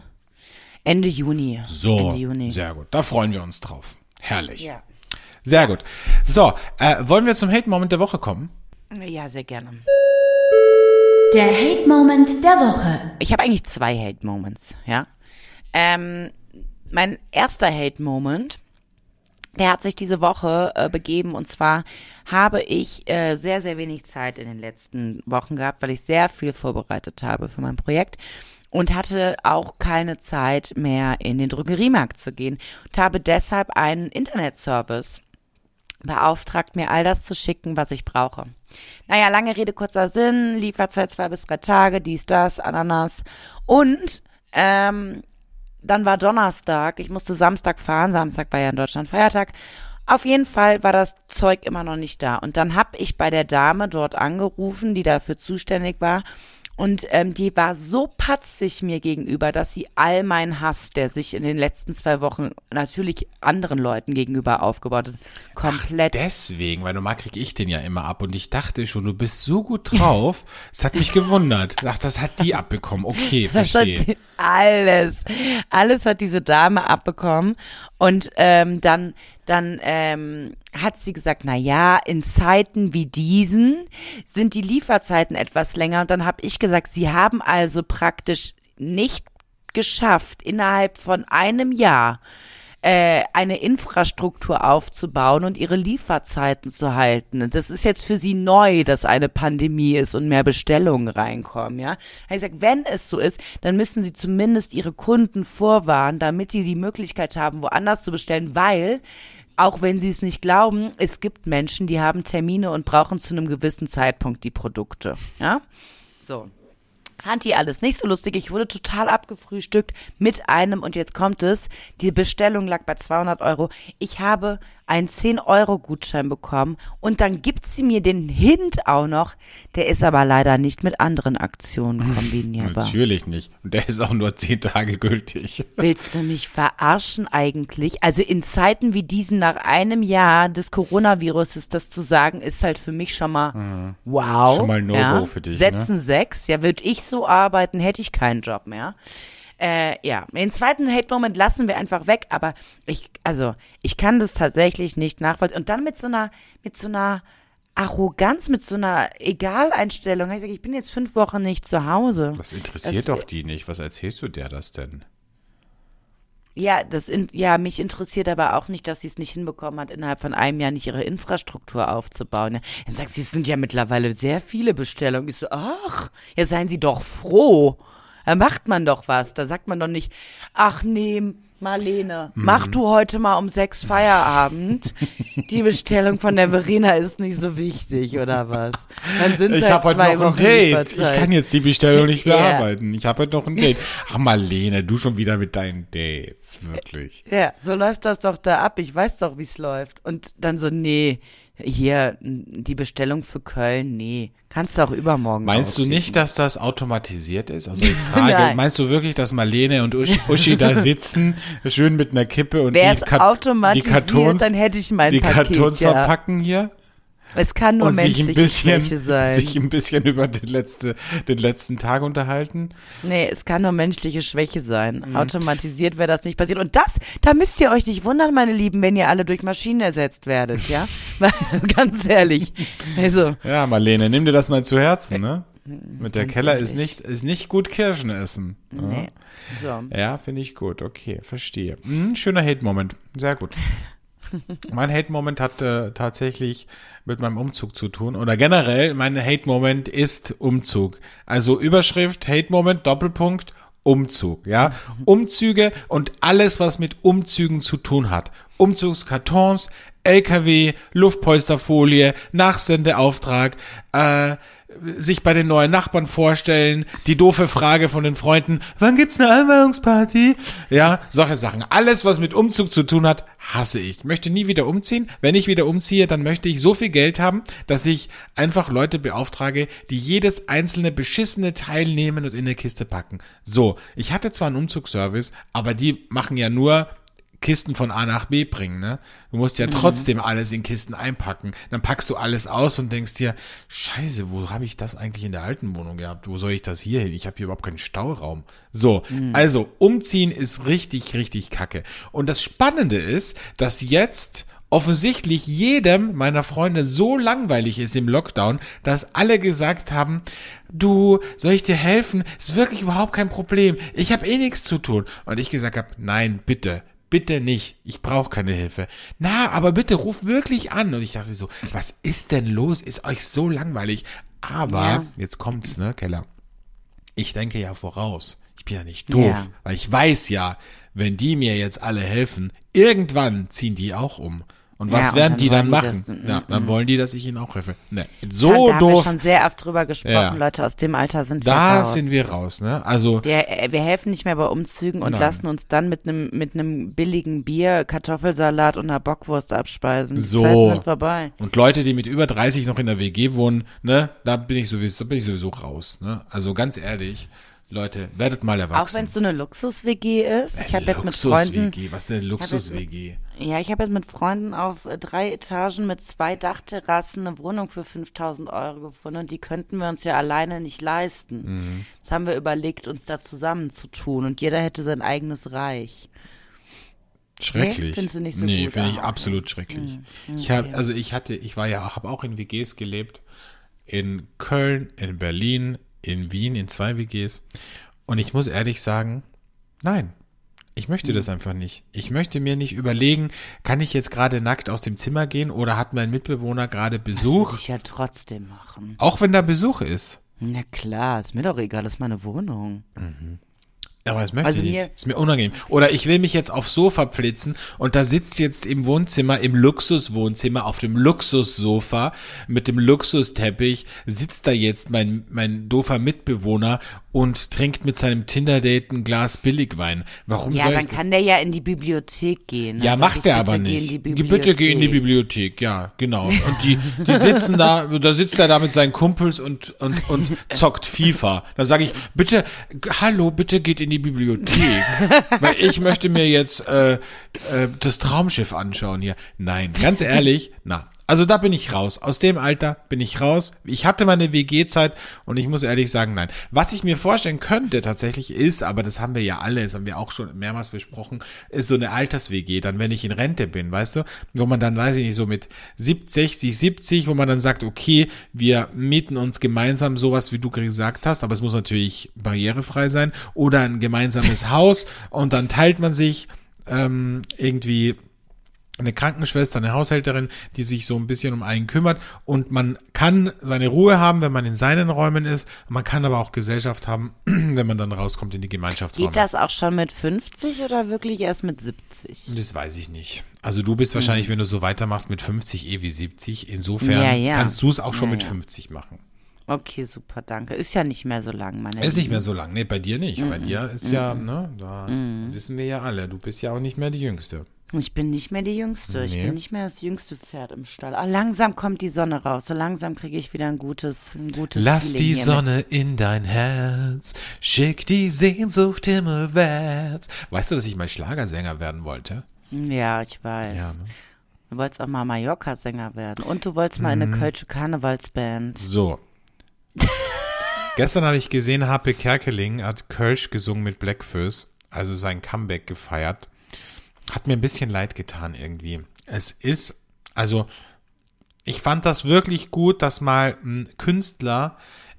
Ende Juni. So, Ende Juni. sehr gut. Da freuen wir uns drauf. Herrlich. Ja. Sehr gut. So, äh, wollen wir zum Hate-Moment der Woche kommen? ja, sehr gerne. Der Hate Moment der Woche. Ich habe eigentlich zwei Hate Moments, ja. Ähm, mein erster Hate Moment, der hat sich diese Woche äh, begeben und zwar habe ich äh, sehr, sehr wenig Zeit in den letzten Wochen gehabt, weil ich sehr viel vorbereitet habe für mein Projekt und hatte auch keine Zeit mehr in den Drogeriemarkt zu gehen und habe deshalb einen Internetservice beauftragt, mir all das zu schicken, was ich brauche. Naja, lange Rede, kurzer Sinn, Lieferzeit zwei bis drei Tage, dies, das, Ananas. Und ähm, dann war Donnerstag, ich musste Samstag fahren, Samstag war ja in Deutschland Feiertag. Auf jeden Fall war das Zeug immer noch nicht da. Und dann habe ich bei der Dame dort angerufen, die dafür zuständig war und ähm, die war so patzig mir gegenüber, dass sie all meinen Hass, der sich in den letzten zwei Wochen natürlich anderen Leuten gegenüber aufgebaut hat, komplett. Ach, deswegen, weil normal kriege ich den ja immer ab und ich dachte schon, du bist so gut drauf. Es hat mich gewundert. Ach, das hat die abbekommen. Okay, verstehe. alles, alles hat diese Dame abbekommen und ähm, dann dann ähm, hat sie gesagt, na ja, in Zeiten wie diesen sind die Lieferzeiten etwas länger. Und dann habe ich gesagt, sie haben also praktisch nicht geschafft, innerhalb von einem Jahr äh, eine Infrastruktur aufzubauen und ihre Lieferzeiten zu halten. Das ist jetzt für sie neu, dass eine Pandemie ist und mehr Bestellungen reinkommen, ja. Ich sag, wenn es so ist, dann müssen sie zumindest ihre Kunden vorwarnen, damit die die Möglichkeit haben, woanders zu bestellen, weil auch wenn sie es nicht glauben, es gibt Menschen, die haben Termine und brauchen zu einem gewissen Zeitpunkt die Produkte. Ja? So. Fand die alles nicht so lustig. Ich wurde total abgefrühstückt mit einem, und jetzt kommt es, die Bestellung lag bei 200 Euro. Ich habe einen 10-Euro-Gutschein bekommen und dann gibt sie mir den Hint auch noch. Der ist aber leider nicht mit anderen Aktionen kombinierbar. Natürlich nicht. Und der ist auch nur 10 Tage gültig. Willst du mich verarschen eigentlich? Also in Zeiten wie diesen nach einem Jahr des Coronaviruses das zu sagen, ist halt für mich schon mal mhm. wow. Schon mal No-Go ja? für dich. Setzen ne? sechs. Ja, würde ich so arbeiten, hätte ich keinen Job mehr. Äh, ja, den zweiten Hate-Moment lassen wir einfach weg, aber ich, also, ich kann das tatsächlich nicht nachvollziehen. Und dann mit so einer, mit so einer Arroganz, mit so einer Egaleinstellung. Ich sage, ich bin jetzt fünf Wochen nicht zu Hause. Das interessiert das, doch die nicht. Was erzählst du der das denn? Ja, das in, ja, mich interessiert aber auch nicht, dass sie es nicht hinbekommen hat, innerhalb von einem Jahr nicht ihre Infrastruktur aufzubauen. Dann sagt sie, es sind ja mittlerweile sehr viele Bestellungen. Ich so, ach, ja, seien Sie doch froh. Da macht man doch was. Da sagt man doch nicht, ach nee, Marlene, mhm. mach du heute mal um sechs Feierabend. Die Bestellung von der Verena ist nicht so wichtig, oder was? Dann sind ich halt habe heute noch ein Date. Ich kann jetzt die Bestellung nicht bearbeiten. Yeah. Ich habe heute noch ein Date. Ach Marlene, du schon wieder mit deinen Dates, wirklich. Ja, so läuft das doch da ab. Ich weiß doch, wie es läuft. Und dann so, nee, hier, die Bestellung für Köln, nee, kannst du auch übermorgen Meinst du nicht, dass das automatisiert ist? Also ich frage, meinst du wirklich, dass Marlene und Uschi, Uschi da sitzen, schön mit einer Kippe und Wär's die, Kat die Kartons, dann hätte ich mein die Paket, Kartons ja. verpacken hier? Es kann nur und menschliche sich ein bisschen, Schwäche sein. Sich ein bisschen über den, letzte, den letzten Tag unterhalten. Nee, es kann nur menschliche Schwäche sein. Mhm. Automatisiert wäre das nicht passiert. Und das, da müsst ihr euch nicht wundern, meine Lieben, wenn ihr alle durch Maschinen ersetzt werdet, ja? Ganz ehrlich. Also. Ja, Marlene, nimm dir das mal zu Herzen, ne? Mit der Keller ist nicht, ist nicht gut Kirschen essen. Nee. So. Ja, finde ich gut. Okay, verstehe. Hm, schöner Hate-Moment. Sehr gut. Mein Hate-Moment hat äh, tatsächlich mit meinem Umzug zu tun. Oder generell, mein Hate-Moment ist Umzug. Also Überschrift, Hate-Moment, Doppelpunkt, Umzug, ja. Umzüge und alles, was mit Umzügen zu tun hat. Umzugskartons, LKW, Luftpolsterfolie, Nachsendeauftrag, äh, sich bei den neuen Nachbarn vorstellen, die doofe Frage von den Freunden, wann gibt's eine Einweihungsparty? Ja, solche Sachen. Alles, was mit Umzug zu tun hat, hasse ich. Möchte nie wieder umziehen. Wenn ich wieder umziehe, dann möchte ich so viel Geld haben, dass ich einfach Leute beauftrage, die jedes einzelne beschissene Teil nehmen und in eine Kiste packen. So, ich hatte zwar einen Umzugsservice, aber die machen ja nur Kisten von A nach B bringen, ne? Du musst ja mhm. trotzdem alles in Kisten einpacken. Dann packst du alles aus und denkst dir, scheiße, wo habe ich das eigentlich in der alten Wohnung gehabt? Wo soll ich das hier hin? Ich habe hier überhaupt keinen Stauraum. So, mhm. also umziehen ist richtig, richtig kacke. Und das Spannende ist, dass jetzt offensichtlich jedem meiner Freunde so langweilig ist im Lockdown, dass alle gesagt haben, du, soll ich dir helfen? Ist wirklich überhaupt kein Problem. Ich habe eh nichts zu tun. Und ich gesagt habe, nein, bitte, bitte nicht, ich brauche keine Hilfe. Na, aber bitte ruf wirklich an. Und ich dachte so, was ist denn los? Ist euch so langweilig? Aber ja. jetzt kommt's, ne, Keller. Ich denke ja voraus. Ich bin ja nicht doof, ja. weil ich weiß ja, wenn die mir jetzt alle helfen, irgendwann ziehen die auch um. Und was Ja, und werden dann die dann wollen die machen? das- mm, ja, dann mm. wollen die, dass ich ihnen auch helfe. Ne, da so haben wir doof. schon sehr oft drüber gesprochen, Ja. Leute, aus dem Alter sind wir Da raus. sind wir raus, ne? Also, Wir, äh, wir helfen nicht mehr bei Umzügen und Nein. lassen uns dann mit einem mit einem billigen Bier, Kartoffelsalat und einer Bockwurst abspeisen. Die So. Sind vorbei. und Leute, die mit über 30 noch in der WG wohnen, ne, da bin ich sowieso, da bin ich sowieso raus, ne? Also ganz ehrlich, Leute, werdet mal Auch erwachsen. wenn es so eine Luxus-WG ist. Ich habe jetzt mit Luxus-WG, Freunden, was denn Luxus-WG? ja, ich habe jetzt mit Freunden auf drei Etagen mit zwei Dachterrassen eine Wohnung für 5000 Euro gefunden und die könnten wir uns ja alleine nicht leisten. Mhm. Das haben wir überlegt, uns da zusammenzutun und jeder hätte sein eigenes Reich. Schrecklich. findest du nicht so nee, finde ich Ah, okay. absolut schrecklich. Hm, Ich habe, also ich hatte, ich war ja, habe auch in WGs gelebt, in Köln, in Berlin, in Wien, in zwei WGs. Und ich muss ehrlich sagen, nein. Ich möchte das einfach nicht. Ich möchte mir nicht überlegen, kann ich jetzt gerade nackt aus dem Zimmer gehen oder hat mein Mitbewohner gerade Würde Besuch? ich ja trotzdem machen. Auch wenn da Besuch ist. Na klar, ist mir doch egal, das ist meine Wohnung. Aber das möchte Also ich nicht. Ist mir unangenehm. Oder ich will mich jetzt aufs Sofa pflitzen und da sitzt jetzt im Wohnzimmer, im Luxuswohnzimmer, auf dem Luxussofa mit dem Luxusteppich, sitzt da jetzt mein, mein doofer Mitbewohner und trinkt mit seinem Tinder-Date ein Glas Billigwein. Warum Ja, soll dann ich kann der ja in die Bibliothek gehen. Ja, sag macht er aber nicht. Geh Bitte geh in die Bibliothek. Ja, genau. Und die, die sitzen da, da sitzt er da mit seinen Kumpels und, und, und zockt FIFA. Da sage ich, bitte, hallo, bitte geht in die Bibliothek. Weil ich möchte mir jetzt äh, äh, das Traumschiff anschauen hier. Nein, ganz ehrlich, na. Also da bin ich raus. Aus dem Alter bin ich raus. Ich hatte meine WG-Zeit und ich muss ehrlich sagen, nein. Was ich mir vorstellen könnte tatsächlich ist, aber das haben wir ja alle, das haben wir auch schon mehrmals besprochen, ist so eine Alters-WG, dann wenn ich in Rente bin, weißt du, wo man dann, weiß ich nicht, so mit 70, 60, 70, wo man dann sagt, okay, wir mieten uns gemeinsam sowas, wie du gesagt hast, aber es muss natürlich barrierefrei sein, oder ein gemeinsames Haus und dann teilt man sich ähm, irgendwie eine Krankenschwester, eine Haushälterin, die sich so ein bisschen um einen kümmert und man kann seine Ruhe haben, wenn man in seinen Räumen ist, man kann aber auch Gesellschaft haben, wenn man dann rauskommt in die Gemeinschaftsräume. Geht das auch schon mit 50 oder wirklich erst mit 70? Das weiß ich nicht. Also du bist wahrscheinlich, wenn du so weitermachst, mit 50 eh wie 70. Insofern Mhm. Ja, ja. kannst du es auch schon Ja, mit ja. 50 machen. Okay, super, danke. Ist ja nicht mehr so lang, meine Ist nicht Lieben. mehr so lang. Nee, bei dir nicht. Mhm. Bei dir ist ja, ne, da wissen wir ja alle. Du bist ja auch nicht mehr die Jüngste. Ich bin nicht mehr die Jüngste. Ich Nee. bin nicht mehr das jüngste Pferd im Stall. Ah, langsam kommt die Sonne raus. So langsam kriege ich wieder ein gutes, ein gutes Lass Feeling die Sonne in dein Herz, schick die Sehnsucht himmelwärts. Weißt du, dass ich mal Schlagersänger werden wollte? Mit. Ja, ich weiß. Ja, ne? Du wolltest auch mal Mallorca-Sänger werden. Und du wolltest mal in Mhm. eine Kölsche Karnevalsband. So. Gestern habe ich gesehen, Harpe Kerkeling hat Kölsch gesungen mit Blackfist, also sein Comeback gefeiert. Hat mir ein bisschen leid getan irgendwie. Es ist, also, ich fand das wirklich gut, dass mal ein Künstler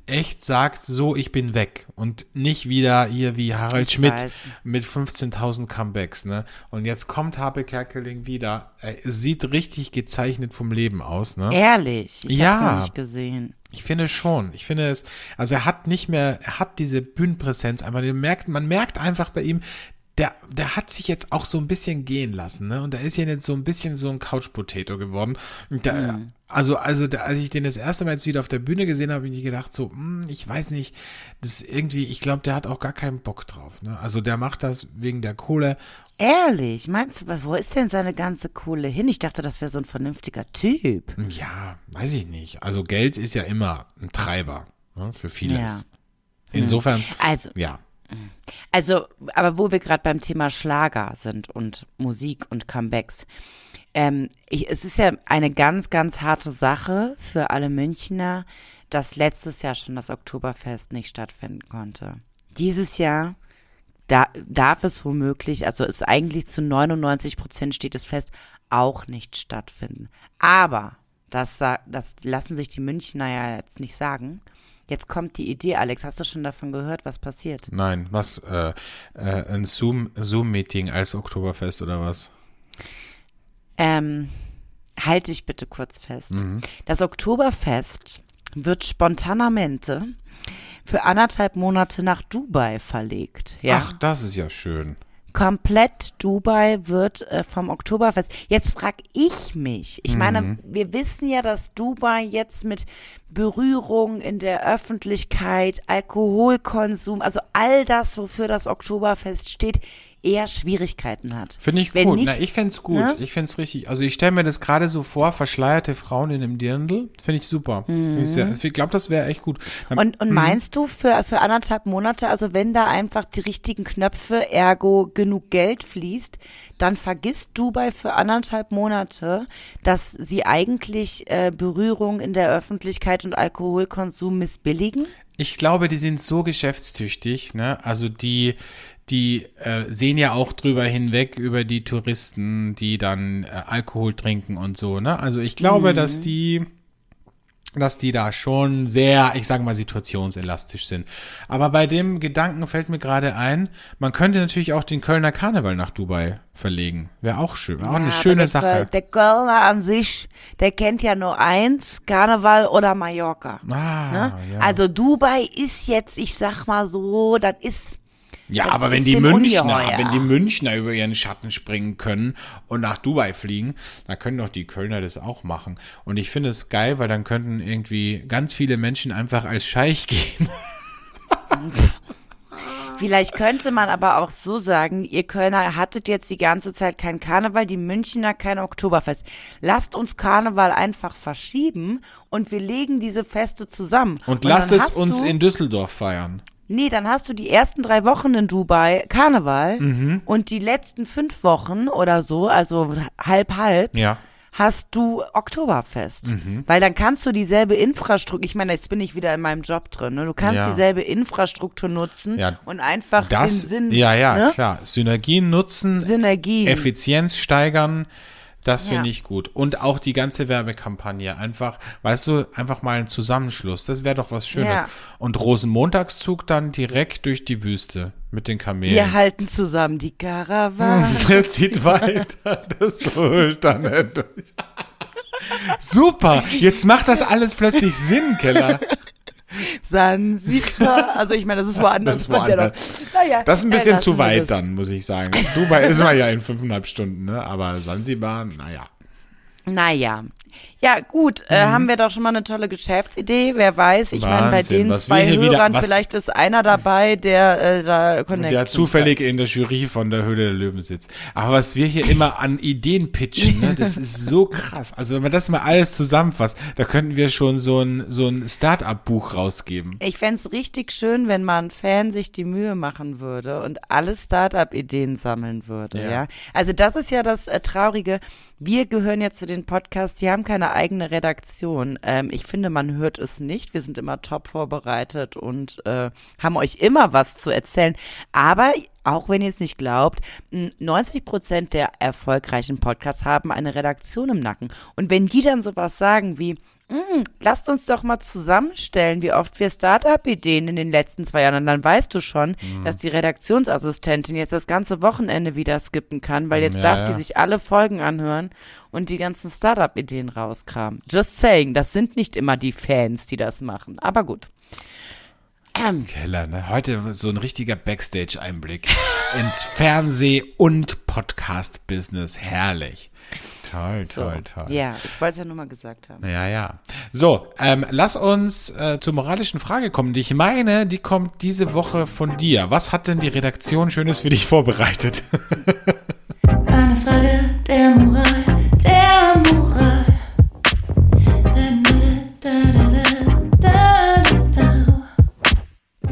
echt sagt, so, ich bin weg. Und nicht wieder hier wie Harald Ich Schmidt weiß. mit 15.000 Comebacks, ne? Und jetzt kommt Harpe Kerkeling wieder. Er sieht richtig gezeichnet vom Leben aus, ne? Ehrlich? Ich Ja. hab's noch nicht gesehen. Ich finde schon. Ich finde es, also er hat nicht mehr, er hat diese Bühnenpräsenz einfach, man merkt, man merkt einfach bei ihm, der, der hat sich jetzt auch so ein bisschen gehen lassen, ne? Und da ist ja jetzt so ein bisschen so ein Couch-Potato geworden. Da, Also, also, da, als ich den das erste Mal jetzt wieder auf der Bühne gesehen habe, habe ich gedacht, so, hm, ich weiß nicht, das ist irgendwie, ich glaube, der hat auch gar keinen Bock drauf, ne? Also der macht das wegen der Kohle. Ehrlich? Meinst du, wo ist denn seine ganze Kohle hin? Ich dachte, das wäre so ein vernünftiger Typ. Ja, weiß ich nicht. Also Geld ist ja immer ein Treiber ne, für vieles. Ja. Insofern, Also, ja. Also, aber wo wir gerade beim Thema Schlager sind und Musik und Comebacks. Ähm, ich, es ist ja eine ganz, ganz harte Sache für alle Münchner, dass letztes Jahr schon das Oktoberfest nicht stattfinden konnte. Dieses Jahr da, darf es womöglich, also ist eigentlich zu 99 Prozent steht es fest, auch nicht stattfinden. Aber das, das lassen sich die Münchner ja jetzt nicht sagen. Jetzt kommt die Idee, Alex, hast du schon davon gehört, was passiert? Nein, was, äh, äh, ein Zoom, Zoom-Meeting als Oktoberfest oder was? Ähm, halte ich bitte kurz fest. Mhm. Das Oktoberfest wird spontanamente für anderthalb Monate nach Dubai verlegt. Ja, Ach, das ist ja schön. Komplett Dubai wird äh, vom Oktoberfest. Jetzt frag ich mich. Ich meine, Mhm. wir wissen ja, dass Dubai jetzt mit Berührung in der Öffentlichkeit, Alkoholkonsum, also all das, wofür das Oktoberfest steht, eher Schwierigkeiten hat. Finde ich Wenn gut. nicht- Na, ich find's gut. Ne? Ich find's richtig. Also ich stelle mir das gerade so vor, verschleierte Frauen in einem Dirndl. Finde ich super. Find ich, ich glaube, das wäre echt gut. Mhm. Und, und meinst du für, für anderthalb Monate, also wenn da einfach die richtigen Knöpfe, ergo genug Geld fließt, dann vergisst Dubai für anderthalb Monate, dass sie eigentlich äh, Berührung in der Öffentlichkeit und Alkoholkonsum missbilligen? Ich glaube, die sind so geschäftstüchtig, ne? Also die, die äh, sehen ja auch drüber hinweg über die Touristen, die dann äh, Alkohol trinken und so, ne? Also ich glaube, dass die dass die da schon sehr, ich sage mal, situationselastisch sind. Aber bei dem Gedanken fällt mir gerade ein, man könnte natürlich auch den Kölner Karneval nach Dubai verlegen. Wäre auch schön, wäre auch eine Ja, schöne aber der, Sache. Köl- Der Kölner an sich, der kennt ja nur eins, Karneval oder Mallorca. Ah, Ne? ja. Also Dubai ist jetzt, ich sag mal so, das ist Ja, Das aber wenn die Münchner, ungeheuer. wenn die Münchner über ihren Schatten springen können und nach Dubai fliegen, dann können doch die Kölner das auch machen. Und ich finde es geil, weil dann könnten irgendwie ganz viele Menschen einfach als Scheich gehen. Vielleicht könnte man aber auch so sagen, ihr Kölner hattet jetzt die ganze Zeit kein Karneval, die Münchner kein Oktoberfest. Lasst uns Karneval einfach verschieben und wir legen diese Feste zusammen. Und, dann lasst es uns in Düsseldorf feiern. Nee, dann hast du die ersten drei Wochen in Dubai Karneval Mhm. und die letzten fünf Wochen oder so, also halb halb, Ja. hast du Oktoberfest. Mhm. Weil dann kannst du dieselbe Infrastruktur, ich meine, jetzt bin ich wieder in meinem Job drin, ne? du kannst Ja. dieselbe Infrastruktur nutzen Ja. und einfach Das, den Sinn, ja, ja, ne? klar. Synergien nutzen, Synergien. Effizienz steigern. Das finde Ja. ich gut. Und auch die ganze Werbekampagne. Einfach, weißt du, einfach mal ein Zusammenschluss. Das wäre doch was Schönes. Ja. Und Rosenmontagszug dann direkt durch die Wüste mit den Kamelen. Wir halten zusammen die Karawane. Der zieht weiter das Sultane durch. Super, jetzt macht das alles plötzlich Sinn, Keller. Sansibar. Also ich meine, das ist woanders. Das ist man ja woanders. Naja, Das ist ein bisschen zu weit das. dann, muss ich sagen. Dubai ist man ja in fünfeinhalb Stunden, ne? aber Sansibar, naja. Naja. Ja, gut, äh, Mhm. haben wir doch schon mal eine tolle Geschäftsidee. Wer weiß, ich meine, bei den zwei wieder- Hörern, was- vielleicht ist einer dabei, der äh, da Connections Der zufällig hat. in der Jury von der Höhle der Löwen sitzt. Aber was wir hier immer an Ideen pitchen, ne, das ist so krass. Also wenn man das mal alles zusammenfasst, da könnten wir schon so ein, so ein Start-up-Buch rausgeben. Ich fänd's richtig schön, wenn mal ein Fan sich die Mühe machen würde und alle Start-up-Ideen sammeln würde, ja. Ja. Also das ist ja das äh, Traurige. Wir gehören ja zu den Podcasts, die haben keine eigene Redaktion. Ähm, ich finde, man hört es nicht. Wir sind immer top vorbereitet und äh, haben euch immer was zu erzählen. Aber auch wenn ihr es nicht glaubt, mh, 90 Prozent der erfolgreichen Podcasts haben eine Redaktion im Nacken. Und wenn die dann sowas sagen wie, "Mm, lasst uns doch mal zusammenstellen, wie oft wir Startup-Ideen in den letzten zwei Jahren. Und dann weißt du schon, Mhm. dass die Redaktionsassistentin jetzt das ganze Wochenende wieder skippen kann, weil jetzt Ja, darf ja. die sich alle Folgen anhören und die ganzen Startup-Ideen rauskramen. Just saying, das sind nicht immer die Fans, die das machen. Aber gut. Keller, ne? Heute so ein richtiger Backstage-Einblick ins Fernseh- und Podcast-Business. Herrlich. Toll, so. toll, toll. Ja, ich wollte es ja nur mal gesagt haben. Ja, ja. So, ähm, lass uns äh, zur moralischen Frage kommen, die ich meine, die kommt diese Woche von dir. Was hat denn die Redaktion Schönes für dich vorbereitet? Eine Frage der Moral,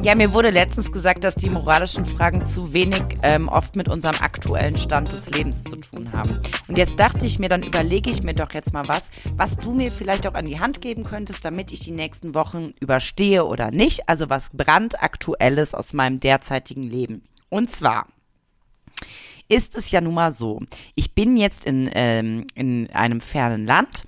Ja, mir wurde letztens gesagt, dass die moralischen Fragen zu wenig ähm, oft mit unserem aktuellen Stand des Lebens zu tun haben. Und jetzt dachte ich mir, dann überlege ich mir doch jetzt mal was, was du mir vielleicht auch an die Hand geben könntest, damit ich die nächsten Wochen überstehe oder nicht. Also was brandaktuelles aus meinem derzeitigen Leben. Und zwar ist es ja nun mal so. Ich bin jetzt in, ähm, in einem fernen Land.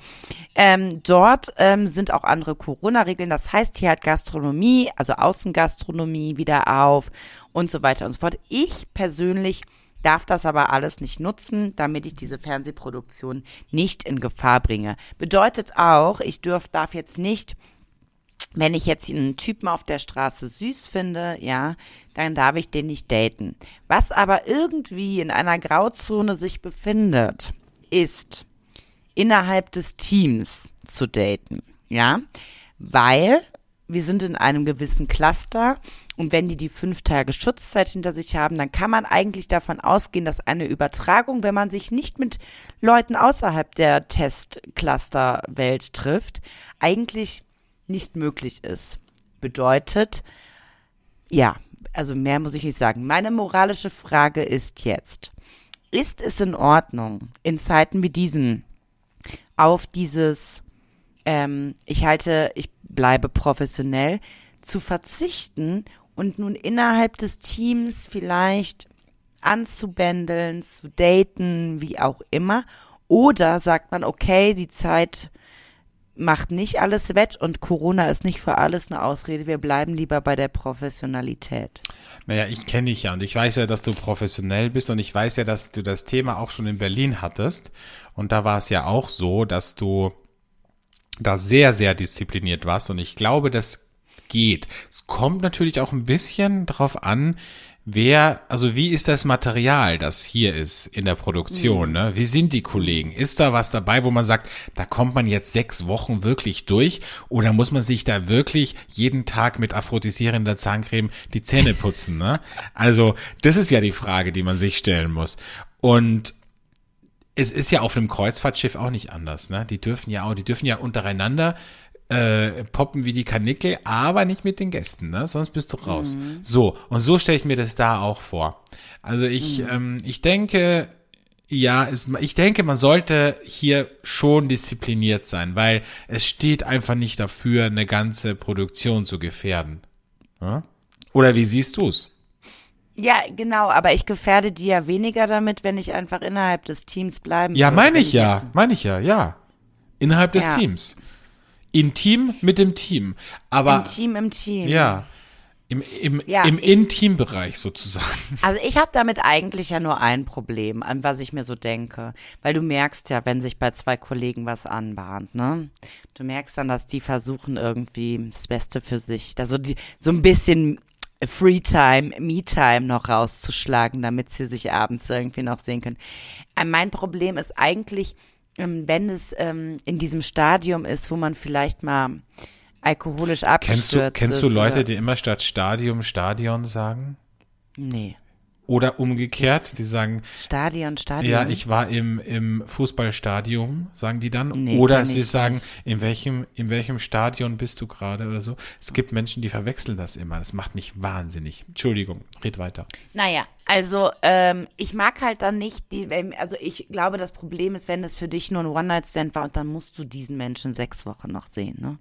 Ähm, dort ähm, sind auch andere Corona-Regeln. Das heißt, hier hat Gastronomie, also Außengastronomie wieder auf und so weiter und so fort. Ich persönlich darf das aber alles nicht nutzen, damit ich diese Fernsehproduktion nicht in Gefahr bringe. Bedeutet auch, ich dürf, darf jetzt nicht wenn ich jetzt einen Typen auf der Straße süß finde, ja, dann darf ich den nicht daten. Was aber irgendwie in einer Grauzone sich befindet, ist innerhalb des Teams zu daten, ja, weil wir sind in einem gewissen Cluster und wenn die die fünf Tage Schutzzeit hinter sich haben, dann kann man eigentlich davon ausgehen, dass eine Übertragung, wenn man sich nicht mit Leuten außerhalb der Testcluster-Welt trifft, eigentlich nicht möglich ist. Bedeutet, ja, also mehr muss ich nicht sagen. Meine moralische Frage ist jetzt, ist es in Ordnung, in Zeiten wie diesen auf dieses, ähm, ich halte, ich bleibe professionell, zu verzichten und nun innerhalb des Teams vielleicht anzubändeln, zu daten, wie auch immer? Oder sagt man, okay, die Zeit macht nicht alles wett und Corona ist nicht für alles eine Ausrede. Wir bleiben lieber bei der Professionalität. Naja, ich kenne dich ja und ich weiß ja, dass du professionell bist und ich weiß ja, dass du das Thema auch schon in Berlin hattest. Und da war es ja auch so, dass du da sehr, sehr diszipliniert warst und ich glaube, das geht. Es kommt natürlich auch ein bisschen drauf an, wer, also wie ist das Material, das hier ist in der Produktion, ne? Wie sind die Kollegen? Ist da was dabei, wo man sagt, da kommt man jetzt sechs Wochen wirklich durch? Oder muss man sich da wirklich jeden Tag mit aphrodisierender Zahncreme die Zähne putzen, ne? Also, das ist ja die Frage, die man sich stellen muss. Und es ist ja auf einem Kreuzfahrtschiff auch nicht anders, ne? Die dürfen ja auch, die dürfen ja untereinander äh, poppen wie die Kanickel, aber nicht mit den Gästen, ne? Sonst bist du raus. So, und so stelle ich mir das da auch vor. Also ich, ähm, ich denke, ja, es, ich denke, man sollte hier schon diszipliniert sein, weil es steht einfach nicht dafür, eine ganze Produktion zu gefährden. Ja? Oder wie siehst du's? Ja, genau, aber ich gefährde die ja weniger damit, wenn ich einfach innerhalb des Teams bleiben Ja, meine ich ja, meine ich ja, ja. Innerhalb des Ja. Teams. Intim mit dem Team. Aber Im Team, im Team. ja, im, im, Ja, im ich- Intimbereich sozusagen. Also ich habe damit eigentlich ja nur ein Problem, an was ich mir so denke. Weil du merkst ja, wenn sich bei zwei Kollegen was anbahnt, ne? Du merkst dann, dass die versuchen irgendwie das Beste für sich, also die, so ein bisschen Freetime, Me-Time noch rauszuschlagen, damit sie sich abends irgendwie noch sehen können. Äh, mein Problem ist eigentlich, wenn es ähm, in diesem Stadium ist, wo man vielleicht mal alkoholisch abgestürzt Kennst du, kennst du Leute, oder- die immer statt Stadium Stadion sagen? Nee. Oder umgekehrt, die sagen, Stadion, Stadion. ja, ich war im, im Fußballstadion, sagen die dann. Nee, oder sie sagen, nicht. in welchem, in welchem Stadion bist du gerade oder so. Es gibt Menschen, die verwechseln das immer. Das macht mich wahnsinnig. Entschuldigung, red weiter. Naja, also ähm, ich mag halt dann nicht, die, wenn- also ich glaube, das Problem ist, wenn es für dich nur ein One-Night-Stand war und dann musst du diesen Menschen sechs Wochen noch sehen, ne?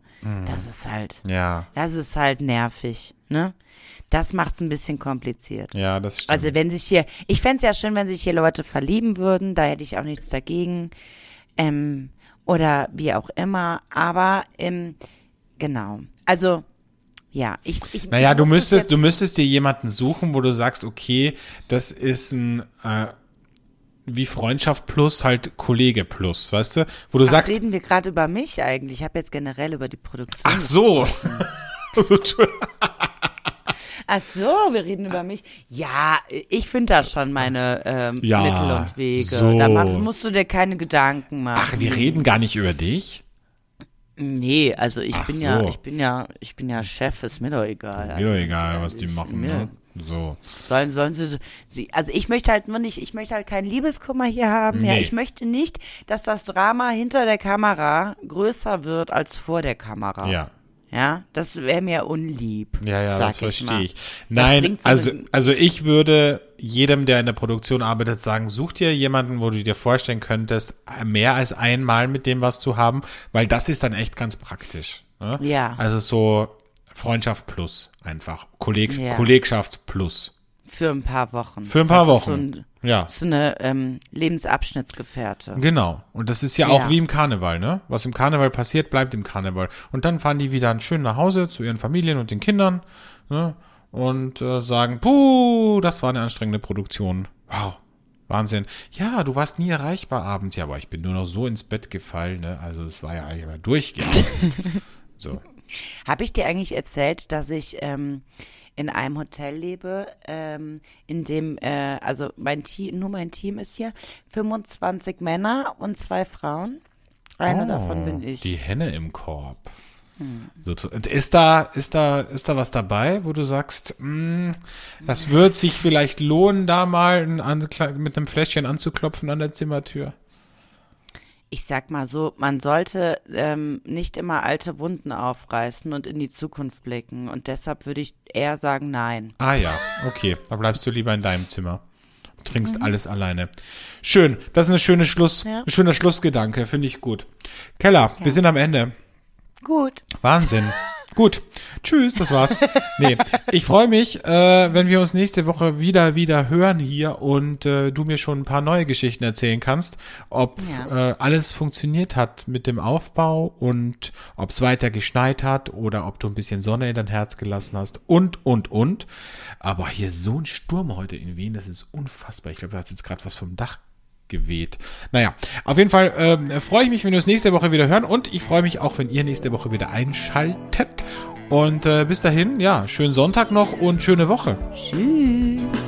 Das ist halt, Ja, das ist halt nervig, ne? Das macht's ein bisschen kompliziert. ja, das stimmt. Also wenn sich hier, ich fänd's ja schön, wenn sich hier Leute verlieben würden, da hätte ich auch nichts dagegen. Ähm, oder wie auch immer, aber ähm, genau. Also ja, ich, ich Naja, du müsstest, du müsstest dir jemanden suchen, wo du sagst, okay, das ist ein äh, wie Freundschaft plus halt Kollege plus, weißt du? Wo du Ach, sagst, reden wir gerade über mich eigentlich? Ich habe jetzt generell über die Produktion. ach so. so Entschuldigung. Ach so, wir reden über mich. Ja, ich finde da schon meine ähm, Ja, Mittel und Wege. so. Da machst, musst du dir keine Gedanken machen. Ach, wir reden gar nicht über dich. Nee, also ich Ach bin so. ja, ich bin ja, ich bin ja Chef, ist mir doch egal. Mir doch egal, was die machen, mir- ne? So. Sollen, sollen sie, so- sie, also ich möchte halt nur nicht, ich möchte halt keinen Liebeskummer hier haben. Ja, Nee. ich möchte nicht, dass das Drama hinter der Kamera größer wird als vor der Kamera. Ja. Ja, das wäre mir unlieb. Ja, ja, sag das verstehe mal. ich. Nein, also, also ich würde jedem, der in der Produktion arbeitet, sagen, such dir jemanden, wo du dir vorstellen könntest, mehr als einmal mit dem was zu haben, weil das ist dann echt ganz praktisch. Ne? Ja. Also so Freundschaft plus einfach. Kolleg Ja. Kollegschaft plus. Für ein paar Wochen. Für ein paar das Ist so, Wochen. ein, Ja. das ist eine ähm, Lebensabschnittsgefährte. Genau. Und das ist ja auch Ja. wie im Karneval, ne? Was im Karneval passiert, bleibt im Karneval. Und dann fahren die wieder schön nach Hause zu ihren Familien und den Kindern, ne? Und äh, sagen, puh, das war eine anstrengende Produktion. Wow. Wahnsinn. Ja, du warst nie erreichbar abends. Ja, aber ich bin nur noch so ins Bett gefallen, ne? Also es war ja eigentlich aber durchgehend. so. Habe ich dir eigentlich erzählt, dass ich ähm, in einem Hotel lebe, ähm, in dem, äh, also mein Team, nur mein Team ist hier, 25 Männer und zwei Frauen. Eine davon bin ich. Oh, Die Henne im Korb. So, und ist da, ist da, ist da was dabei, wo du sagst, mh, das wird sich vielleicht lohnen, da mal ein, mit einem Fläschchen anzuklopfen an der Zimmertür? Ich sag mal so, man sollte ähm, nicht immer alte Wunden aufreißen und in die Zukunft blicken. Und deshalb würde ich eher sagen, nein. Ah ja, okay, da bleibst du lieber in deinem Zimmer. Trinkst alles alleine. Schön, das ist eine schöne Schluss, Ja. ein schöner Schlussgedanke, finde ich gut. Keller, wir sind am Ende. Gut. Wahnsinn. Gut. Tschüss, das war's. Nee, ich freue mich, äh, wenn wir uns nächste Woche wieder, wieder hören hier und äh, du mir schon ein paar neue Geschichten erzählen kannst, ob Ja. äh, alles funktioniert hat mit dem Aufbau und ob es weiter geschneit hat oder ob du ein bisschen Sonne in dein Herz gelassen hast und, und, und. Aber hier so ein Sturm heute in Wien, das ist unfassbar. Ich glaube, da hat jetzt gerade was vom Dach geweht. Naja, auf jeden Fall ähm, freue ich mich, wenn wir uns nächste Woche wieder hören und ich freue mich auch, wenn ihr nächste Woche wieder einschaltet. Und äh, bis dahin, ja, schönen Sonntag noch und schöne Woche. Tschüss.